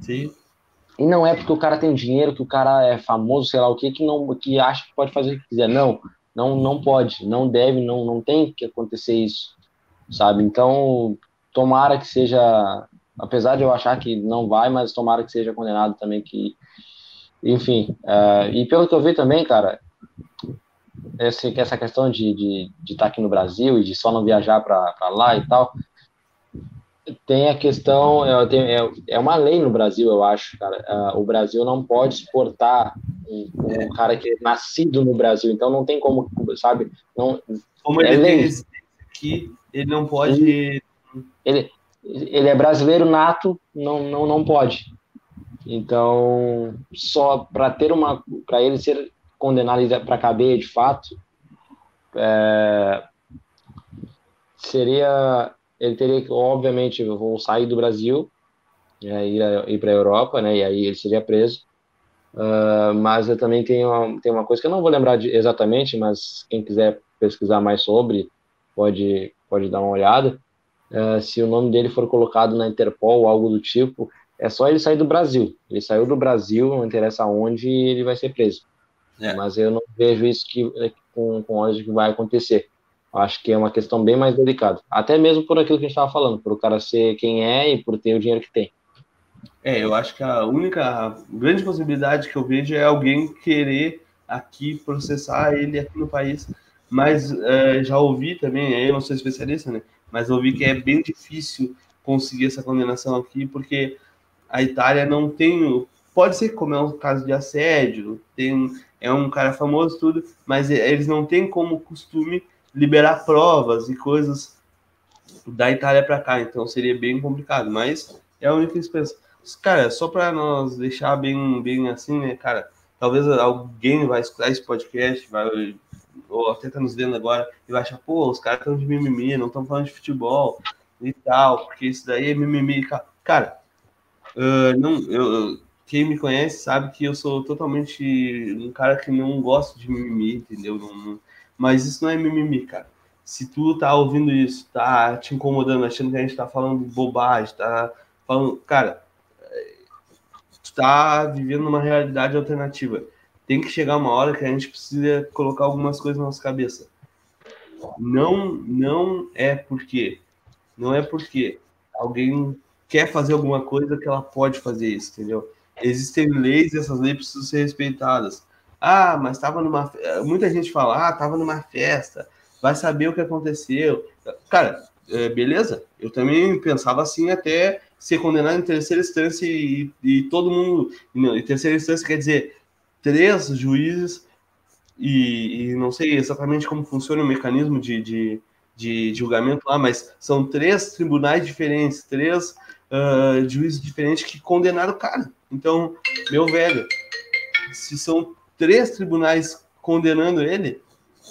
S2: Sim.
S1: E não é porque o cara tem dinheiro, que o cara é famoso, sei lá o que, que não que acha que pode fazer o que quiser. Não, não, não pode, não deve, não, não tem que acontecer isso, sabe? Então, tomara que seja, apesar de eu achar que não vai, mas tomara que seja condenado também, que, enfim. Uh, e pelo que eu vi também, cara, esse, essa questão de estar de, de tá aqui no Brasil e de só não viajar para lá e tal, tem a questão, é, é, é uma lei no Brasil, eu acho, cara. Uh, o Brasil não pode exportar um, um, cara que é nascido no Brasil, então não tem como, sabe? Não,
S2: como é ele lei. aqui, ele não pode.
S1: Ele, ele é brasileiro nato, não, não, não pode. Então, só para ter uma. para ele ser condenado para cadeia de fato, é, seria ele teria que, obviamente, vou sair do Brasil, né, ir, ir para a Europa, né, e aí ele seria preso. Uh, mas eu também tenho uma, tenho uma coisa que eu não vou lembrar de, exatamente, mas quem quiser pesquisar mais sobre, pode, pode dar uma olhada. Uh, se o nome dele for colocado na Interpol ou algo do tipo, é só ele sair do Brasil. Ele saiu do Brasil, não interessa onde, ele vai ser preso. É. Mas eu não vejo isso que, com, com olhos que vai acontecer. Acho que é uma questão bem mais delicada. Até mesmo por aquilo que a gente estava falando, por o cara ser quem é e por ter o dinheiro que tem.
S2: É, eu acho que a única grande possibilidade que eu vejo é alguém querer aqui processar ele aqui no país. Mas é, já ouvi também, eu não sou especialista, né? Mas ouvi que é bem difícil conseguir essa condenação aqui, porque a Itália não tem. Pode ser como é um caso de assédio, tem, é um cara famoso, tudo, mas eles não têm como costume liberar provas e coisas da Itália para cá, então seria bem complicado, mas é a única esperança. Cara, só para nós deixar bem, bem assim, né, cara, talvez alguém vai escutar esse podcast, vai, ou até tá nos vendo agora, e vai achar, pô, os caras estão de mimimi, não estão falando de futebol e tal, porque isso daí é mimimi. Cara, uh, não, eu, quem me conhece sabe que eu sou totalmente um cara que não gosta de mimimi, entendeu? Não, não mas isso não é mimimi, cara. Se tu tá ouvindo isso, tá te incomodando, achando que a gente tá falando bobagem, tá falando. Cara, tu tá vivendo uma realidade alternativa. Tem que chegar uma hora que a gente precisa colocar algumas coisas na nossa cabeça. Não, não é porque. Não é porque alguém quer fazer alguma coisa que ela pode fazer isso, entendeu? Existem leis e essas leis precisam ser respeitadas. Ah, mas estava numa. Muita gente fala, ah, estava numa festa, vai saber o que aconteceu. Cara, é, beleza, eu também pensava assim até ser condenado em terceira instância e, e todo mundo. Não, em terceira instância quer dizer três juízes e, e, não sei exatamente como funciona o mecanismo de, de, de, julgamento lá, mas são três tribunais diferentes, três uh, juízes diferentes que condenaram o cara. Então, meu velho, se são três tribunais condenando ele,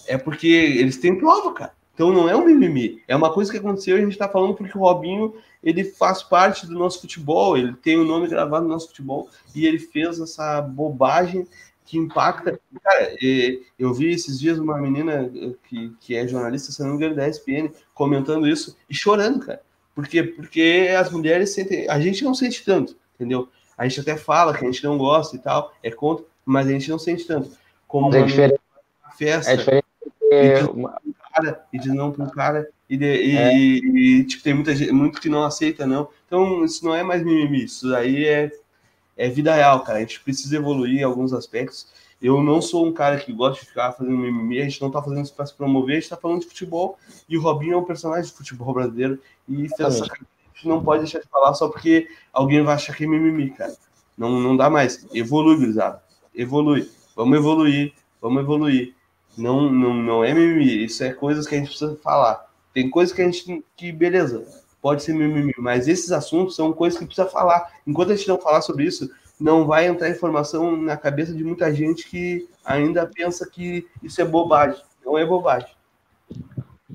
S2: é porque eles têm prova, cara. Então não é um mimimi. É uma coisa que aconteceu e a gente tá falando porque o Robinho, ele faz parte do nosso futebol, ele tem o nome gravado no nosso futebol e ele fez essa bobagem que impacta. Cara, eu vi esses dias uma menina que, que é jornalista, se não me engano, da ESPN, comentando isso e chorando, cara. Por quê? Porque as mulheres sentem. A gente não sente tanto, entendeu? A gente até fala que a gente não gosta e tal, é contra, mas a gente não sente tanto. Como
S1: é diferente. festa. É diferente porque
S2: cara, e diz não para um cara, e, de, e, é. e, tipo, tem muita gente, muito que não aceita, não. Então, isso não é mais mimimi, isso aí é, é vida real, cara. A gente precisa evoluir em alguns aspectos. Eu não sou um cara que gosta de ficar fazendo mimimi, a gente não tá fazendo isso para se promover, a gente tá falando de futebol, e o Robinho é um personagem de futebol brasileiro, e fez essa a gente não pode deixar de falar só porque alguém vai achar que é mimimi, cara. Não, não dá mais. Evolui, gurizada. Evolui. Vamos evoluir, vamos evoluir. Não, não, não é mimimi, isso é coisas que a gente precisa falar. Tem coisas que a gente, que beleza, pode ser mimimi, mas esses assuntos são coisas que precisa falar. Enquanto a gente não falar sobre isso, não vai entrar informação na cabeça de muita gente que ainda pensa que isso é bobagem. Não é bobagem.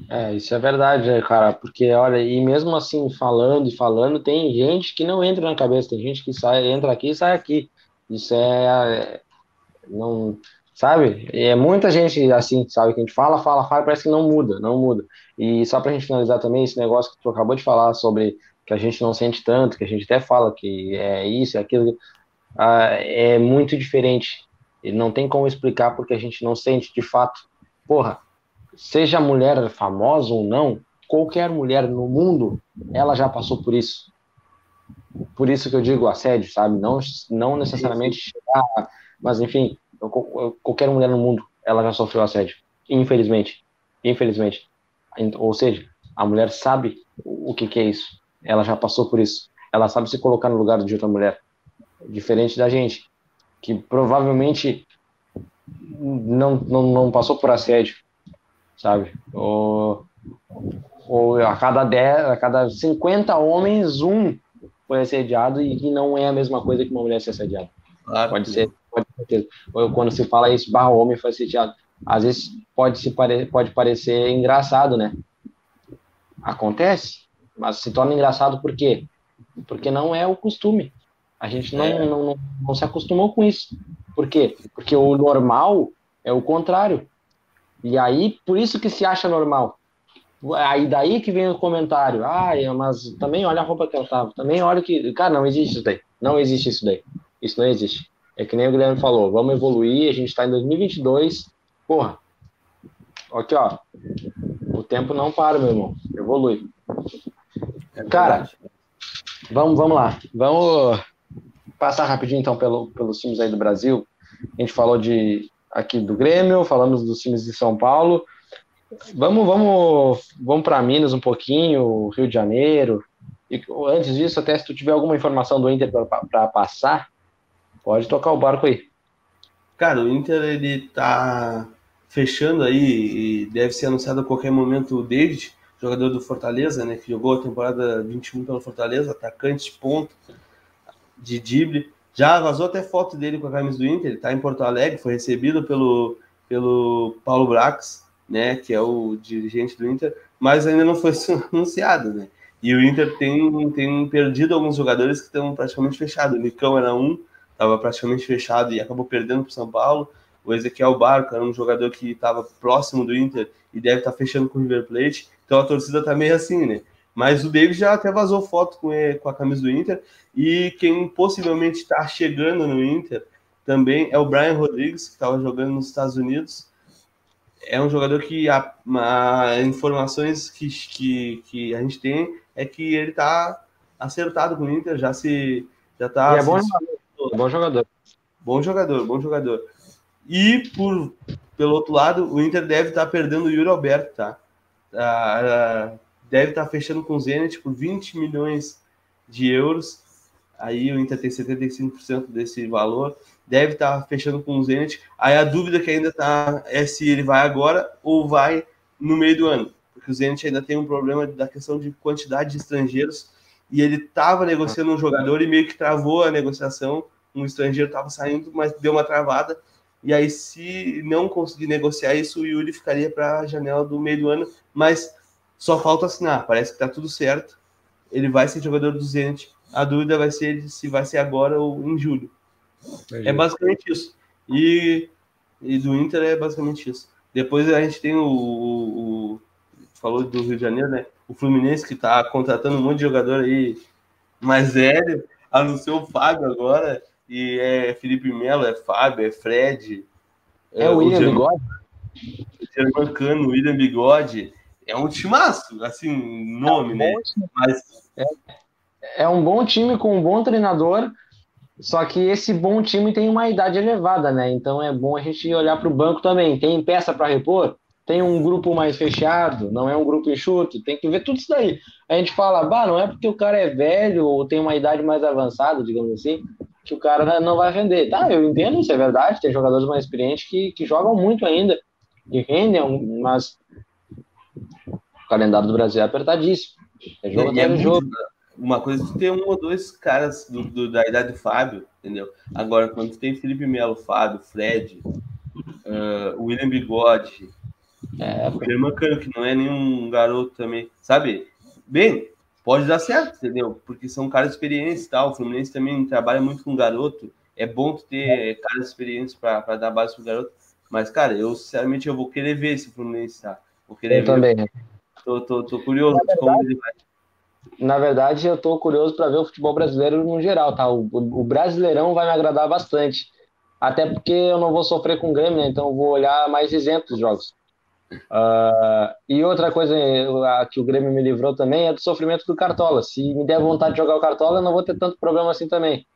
S1: É, isso é verdade, né, cara, porque olha, e mesmo assim, falando e falando, tem gente que não entra na cabeça, tem gente que sai, entra aqui e sai aqui. Isso é, é não, sabe? É muita gente assim, sabe, que a gente fala, fala, fala, parece que não muda, não muda. E só pra gente finalizar também, esse negócio que tu acabou de falar sobre que a gente não sente tanto, que a gente até fala que é isso, é aquilo, ah, é muito diferente. E não tem como explicar porque a gente não sente de fato. Porra, seja mulher famosa ou não, qualquer mulher no mundo, ela já passou por isso. Por isso que eu digo assédio, sabe? Não, não necessariamente chegar, mas enfim, qualquer mulher no mundo, ela já sofreu assédio. Infelizmente. Infelizmente. Ou seja, a mulher sabe o que, que é isso. Ela já passou por isso. Ela sabe se colocar no lugar de outra mulher diferente da gente, que provavelmente não, não, não passou por assédio, sabe? Ou, ou a cada 10, a cada 50 homens, um foi assediado e que não é a mesma coisa que uma mulher ser assediada. Claro. Pode ser, ser. Ou quando se fala isso, barra homem foi assediado. Às vezes pode, se pare, pode parecer engraçado, né? Acontece, mas se torna engraçado por quê? Porque não é o costume. A gente não, é. não, não, não, se acostumou com isso. Por quê? Porque o normal é o contrário. E aí, por isso que se acha normal. Aí daí que vem o comentário. Ah, mas também olha a roupa que ela tava. Também olha que. Cara, não existe isso daí. Não existe isso daí. Isso não existe. É que nem o Guilherme falou. Vamos evoluir. A gente tá em 2022. Porra. Aqui, ó. O tempo não para, meu irmão. Evolui. É Cara, vamos, vamos lá. Vamos passar rapidinho então pelo, pelos times aí do Brasil. A gente falou de aqui do Grêmio, falamos dos times de São Paulo. Vamos, vamos, vamos para Minas um pouquinho, Rio de Janeiro. E antes disso, até se tu tiver alguma informação do Inter para passar, pode tocar o barco aí.
S2: Cara, o Inter ele tá fechando aí e deve ser anunciado a qualquer momento o David, jogador do Fortaleza, né, que jogou a temporada 21 pelo Fortaleza, atacante de ponto de Dibre. Já vazou até foto dele com a camisa do Inter, ele está em Porto Alegre, foi recebido pelo, pelo Paulo Brax, né, que é o dirigente do Inter, mas ainda não foi (laughs) anunciado, né? E o Inter tem, tem perdido alguns jogadores que estão praticamente fechados. O Nicão era um, estava praticamente fechado e acabou perdendo para o São Paulo. O Ezequiel Barco era um jogador que estava próximo do Inter e deve estar tá fechando com o River Plate. Então a torcida está meio assim, né? Mas o David já até vazou foto com, ele, com a camisa do Inter. E quem possivelmente está chegando no Inter também é o Brian Rodrigues, que estava jogando nos Estados Unidos. É um jogador que a, a informações que, que, que, a gente tem é que ele está acertado com o Inter, já se já tá.
S1: é bom jogador, bom jogador.
S2: Bom jogador, bom jogador. E por pelo outro lado, o Inter deve estar tá perdendo o Yuri Alberto, tá? Ah, deve estar tá fechando com o Zenit por 20 milhões de euros. Aí o Inter tem 75% desse valor. Deve estar tá fechando com o Zenit. Aí a dúvida que ainda está é se ele vai agora ou vai no meio do ano. Porque o Zenit ainda tem um problema da questão de quantidade de estrangeiros. E ele estava negociando um jogador e meio que travou a negociação. Um estrangeiro estava saindo, mas deu uma travada. E aí, se não conseguir negociar isso, o Yuri ficaria para a janela do meio do ano. Mas só falta assinar, parece que está tudo certo. Ele vai ser jogador do Zenit. A dúvida vai ser se vai ser agora ou em julho. É basicamente isso. E, e do Inter é basicamente isso. Depois a gente tem o, o, o falou do Rio de Janeiro, né? O Fluminense que está contratando um monte de jogador aí mais velho, anunciou o Fábio agora, e é Felipe Melo, é Fábio, é Fred.
S1: É, é o William Bigode.
S2: Germancano, William Bigode, é um timaço, assim, nome, é um né? Mas...
S1: É, é um bom time com um bom treinador, só que esse bom time tem uma idade elevada, né? Então é bom a gente olhar para o banco também. Tem peça para repor? Tem um grupo mais fechado? Não é um grupo enxuto? Tem que ver tudo isso daí. A gente fala, bah, não é porque o cara é velho ou tem uma idade mais avançada, digamos assim, que o cara não vai render. Tá, eu entendo, isso é verdade. Tem jogadores mais experientes que, que jogam muito ainda, que rendem, mas o calendário do Brasil é apertadíssimo. É jogo
S2: é, é jogo uma coisa de ter um ou dois caras do, do, da idade do Fábio, entendeu? Agora, quando tem Felipe Melo, Fábio, Fred, uh, William Bigode, é, o German Cano, que não é nenhum garoto também, sabe? Bem, pode dar certo, entendeu? Porque são caras experientes e tal. O Fluminense também trabalha muito com garoto. É bom ter caras experientes para dar base pro garoto. Mas, cara, eu sinceramente eu vou querer ver esse Fluminense, tá? Vou querer
S1: eu ver. também.
S2: Tô, tô, tô curioso de como ele vai
S1: na verdade, eu estou curioso para ver o futebol brasileiro no geral, tá? O, o, Brasileirão vai me agradar bastante. Até porque eu não vou sofrer com o Grêmio, né? Então eu vou olhar mais isentos os jogos. Uh, e outra coisa que o Grêmio me livrou também é do sofrimento do Cartola. Se me der vontade de jogar o Cartola, eu não vou ter tanto problema assim também.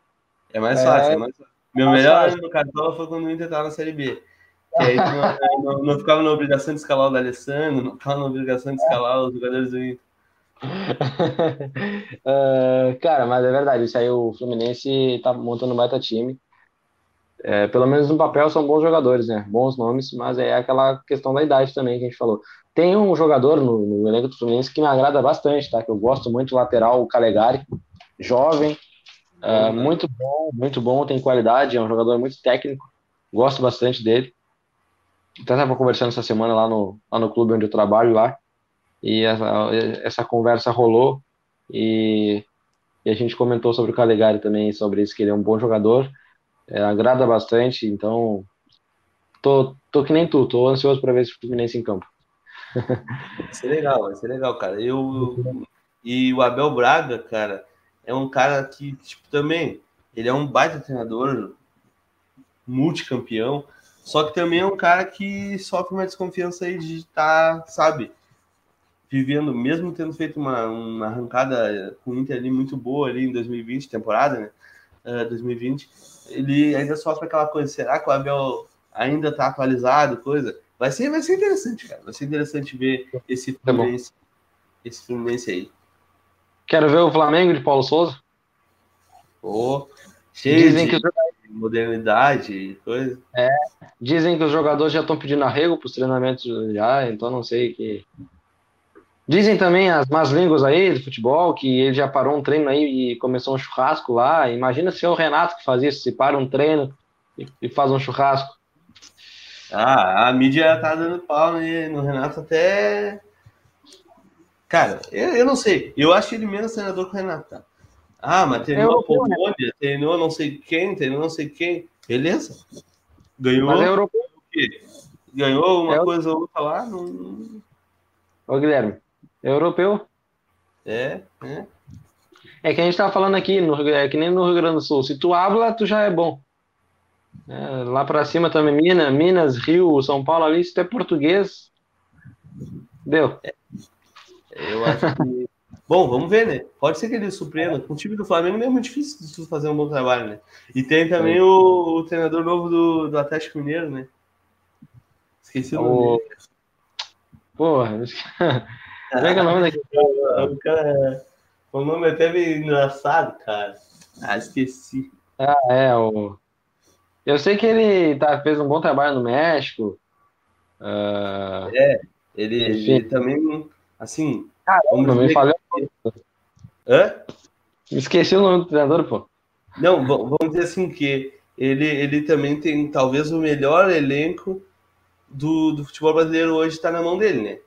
S2: É mais fácil, é, é mais fácil. Meu mais melhor ano no Cartola foi quando o Inter estava na Série B. Que aí não, (laughs) não, não, ficava na obrigação de escalar o D'Alessandro, não ficava na obrigação de escalar os jogadores do Inter
S1: uh, (laughs) cara, mas é verdade, isso aí o Fluminense tá montando um baita time. É, pelo menos no papel são bons jogadores, né? Bons nomes, mas é aquela questão da idade também que a gente falou. Tem um jogador no, no elenco do Fluminense que me agrada bastante, tá? Que eu gosto muito, lateral, o Calegari, jovem, uh, muito bom, muito bom, tem qualidade, é um jogador muito técnico, gosto bastante dele. Até estava conversando essa semana lá no, lá no clube onde eu trabalho lá e essa, essa conversa rolou e, e, a gente comentou sobre o Calegari também, sobre isso, que ele é um bom jogador, é, agrada bastante, então tô, tô que nem tu, tô ansioso para ver esse Fluminense em campo.
S2: Vai ser legal, vai ser legal, cara. Eu, e o Abel Braga, cara, é um cara que, tipo, também, ele é um baita treinador, multicampeão, só que também é um cara que sofre uma desconfiança aí de estar, tá, sabe, vivendo, mesmo tendo feito uma, uma arrancada com o Inter ali muito boa ali em 2020, temporada, né? Uh, 2020, ele ainda sofre aquela coisa, será que o Abel ainda tá atualizado, coisa? Vai ser, vai ser interessante, cara. Vai ser interessante ver esse tá Fluminense, esse Fluminense aí.
S1: Quero ver o Flamengo de Paulo Souza.
S2: Oh, cheio Dizem de que modernidade e coisa.
S1: É, dizem que os jogadores já estão pedindo arrego para os treinamentos já, então não sei que Dizem também as más línguas aí do futebol que ele já parou um treino aí e começou um churrasco lá. Imagina se é o Renato que faz isso, se para um treino e, e faz um churrasco.
S2: Ah, a mídia tá dando pau no Renato até. Cara, eu, eu não sei. Eu acho ele menos treinador que o Renato. Tá? Ah, mas treinou a Polônia, né? treinou não sei quem, treinou não sei quem. Beleza. Ganhou. Mas é europeu. Ganhou uma é coisa ou outra lá. Não...
S1: Ô, Guilherme, é europeu.
S2: É, é.
S1: É que a gente tava falando aqui, no, é que nem no Rio Grande do Sul. Se tu habla, tu já é bom. É, lá para cima também, Minas, Minas, Rio, São Paulo ali, se tu é português, deu. É,
S2: eu acho que. (laughs) bom, vamos ver, né? Pode ser que ele surpreenda. Com o time do Flamengo não é muito difícil de fazer um bom trabalho, né? E tem também o, o, treinador novo do, do Atlético Mineiro, né? Esqueci o nome.
S1: Porra, (laughs) como é que é o nome daquele
S2: o cara? O nome até meio engraçado, cara. Ah, esqueci.
S1: Ah, é, o. Eu sei que ele tá, fez um bom trabalho no México.
S2: Uh... É, ele, ele, também, assim.
S1: Caramba, me falei. Hã? Esqueci o nome do treinador, pô.
S2: Não, vamos dizer assim que ele, ele também tem talvez o melhor elenco do, do futebol brasileiro hoje está na mão dele, né?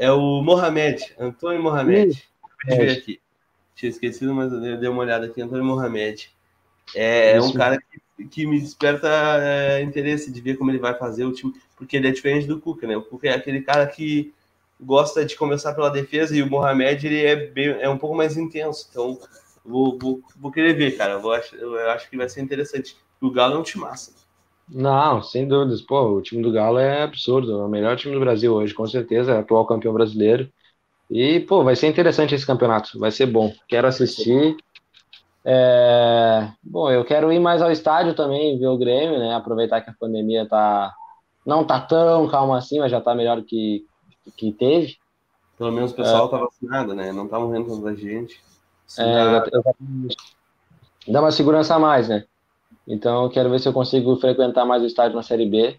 S2: É o Mohamed, Antônio Mohamed. Deixa eu ver aqui. Tinha esquecido, mas eu dei uma olhada aqui. Antônio Mohamed. É, é um cara que, que me desperta é, interesse de ver como ele vai fazer o time, porque ele é diferente do Cuca, né? O Cuca é aquele cara que gosta de começar pela defesa e o Mohamed ele é, bem, é um pouco mais intenso. Então, vou, vou, vou querer ver, cara. Eu, vou, eu acho que vai ser interessante. O Galo é um time massa.
S1: Não, sem dúvidas. Pô, o time do Galo é absurdo. É o melhor time do Brasil hoje, com certeza. É atual campeão brasileiro. E, pô, vai ser interessante esse campeonato. Vai ser bom. Quero assistir. É... Bom, eu quero ir mais ao estádio também, ver o Grêmio, né? Aproveitar que a pandemia tá... não tá tão calma assim, mas já tá melhor que, que teve.
S2: Pelo menos o pessoal é... tá vacinado, né? Não tá morrendo tanta gente.
S1: É, Dá uma segurança a mais, né? Então, eu quero ver se eu consigo frequentar mais o estádio na Série B.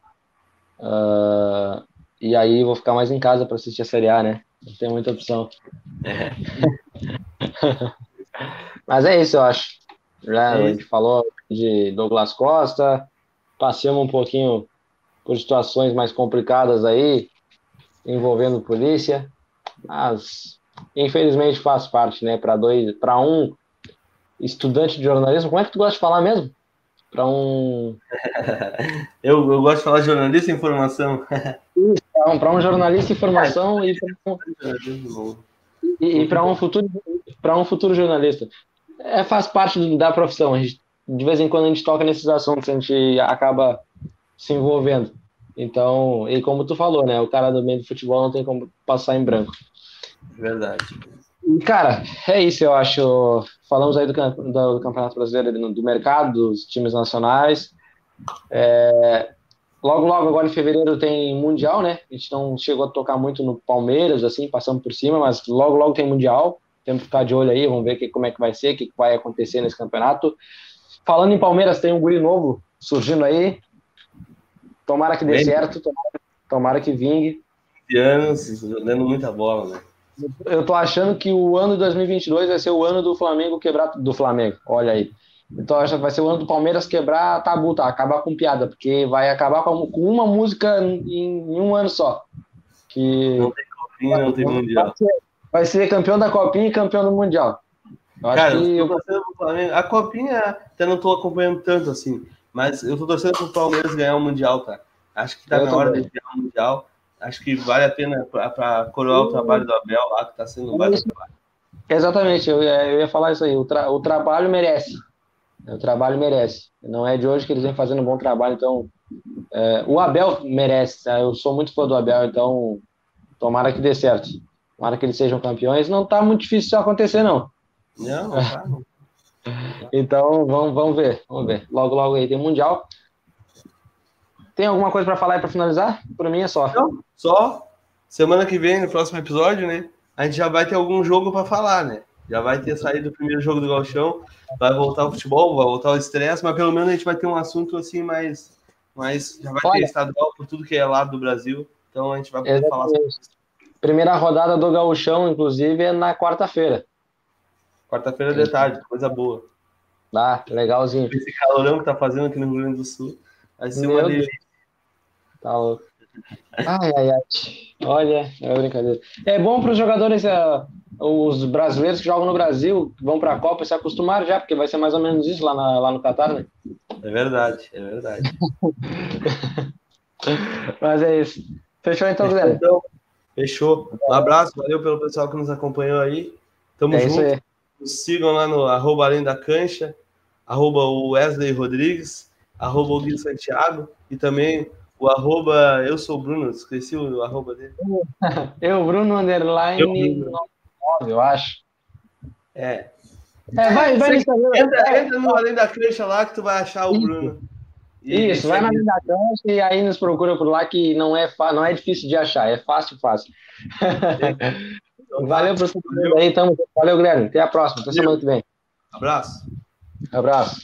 S1: Uh, e aí vou ficar mais em casa para assistir a Série A, né? Não tem muita opção. É. (laughs) Mas é isso, eu acho. Já, é a gente falou de Douglas Costa, passeamos um pouquinho por situações mais complicadas aí, envolvendo polícia, mas infelizmente faz parte, né? Para dois, para um estudante de jornalismo, como é que tu gosta de falar mesmo? Para (laughs) um.
S2: eu, eu gosto de falar jornalista e informação.
S1: para um jornalista informação e para um, (laughs) e, e para um futuro para um futuro jornalista. É, faz parte da profissão. A gente, de vez em quando a gente toca nesses assuntos, a gente acaba se envolvendo. Então, e como tu falou, né? O cara do meio do futebol não tem como passar em branco.
S2: Verdade.
S1: Cara, é isso, eu acho. Falamos aí do, do, do Campeonato Brasileiro, do, do, mercado, dos times nacionais. É, logo, logo, agora em fevereiro tem Mundial, né? A gente não chegou a tocar muito no Palmeiras, assim, passando por cima, mas logo, logo tem Mundial. Temos que ficar de olho aí, vamos ver que, como é que vai ser, o que, que vai acontecer nesse campeonato. Falando em Palmeiras, tem um guri novo surgindo aí. Tomara que dê Bem, certo, tomara, tomara que vingue.
S2: anos, jogando muita bola, né?
S1: Eu tô achando que o ano de 2022 vai ser o ano do Flamengo quebrar do Flamengo. Olha aí. Então acho que vai ser o ano do Palmeiras quebrar tabu, tá? Acabar com piada, porque vai acabar com uma música em, um ano só. Que
S2: não tem copinha, não tem mundial.
S1: Vai ser, vai ser, campeão da copinha e campeão do mundial.
S2: Eu Cara, eu tô torcendo pro Flamengo. A copinha até não tô acompanhando tanto assim, mas eu tô torcendo pro Palmeiras ganhar o mundial, cara. Acho que tá eu na hora de ganhar o mundial acho que vale a pena para coroar o trabalho do Abel lá, que está sendo um baita trabalho.
S1: Exatamente, eu ia, eu ia falar isso aí. O, tra, o trabalho merece. O trabalho merece. Não é de hoje que eles vêm fazendo um bom trabalho, então. É, o Abel merece. Tá? Eu sou muito fã do Abel, então tomara que dê certo. Tomara que eles sejam campeões. Não está muito difícil isso acontecer,
S2: não. Não, não tá. (laughs)
S1: então vamos, vamos ver, vamos ver. Logo, logo aí tem Mundial. Tem alguma coisa para falar e para finalizar? Para mim é só.
S2: Não, só semana que vem, no próximo episódio, né? A gente já vai ter algum jogo para falar, né? Já vai ter saído o primeiro jogo do Galchão, vai voltar o futebol, vai voltar o estresse, mas pelo menos a gente vai ter um assunto assim mais. mais já vai Olha, ter estadual por tudo que é lado do Brasil. Então a gente vai poder falar sobre isso.
S1: Primeira rodada do Gauchão, inclusive, é na quarta-feira.
S2: Quarta-feira de tarde, coisa boa.
S1: Ah, legalzinho.
S2: Esse calorão que tá fazendo aqui no Rio Grande do Sul. Vai ser Meu uma delícia.
S1: Tá louco. Ai, ai, ai. Olha, é brincadeira. É bom para os jogadores, é, os brasileiros que jogam no Brasil, vão para a Copa se acostumar já, porque vai ser mais ou menos isso lá, na, lá no Catar, né?
S2: É verdade, é verdade. (laughs)
S1: Mas é isso. Fechou então, Guilherme? Então,
S2: fechou. Um abraço, valeu pelo pessoal que nos acompanhou aí. Tamo é junto. Nos sigam lá no arroba Além da Cancha, arroba Wesley Rodrigues, arroba o Gui Santiago e também o arroba, eu sou o Bruno, esqueci o arroba dele. (laughs)
S1: Eu, Bruno Underline, eu, eu acho.
S2: É.
S1: É, vai, vai
S2: no Entra, entra no Além da Cancha lá que tu vai achar o Bruno.
S1: E Isso, vai na Além da Cancha e aí nos procura por lá que não é, não é difícil de achar, é fácil, fácil. Então, (laughs) valeu por você aí, tamo. Valeu, Guilherme. Até a próxima, até semana que vem.
S2: Abraço.
S1: Abraço.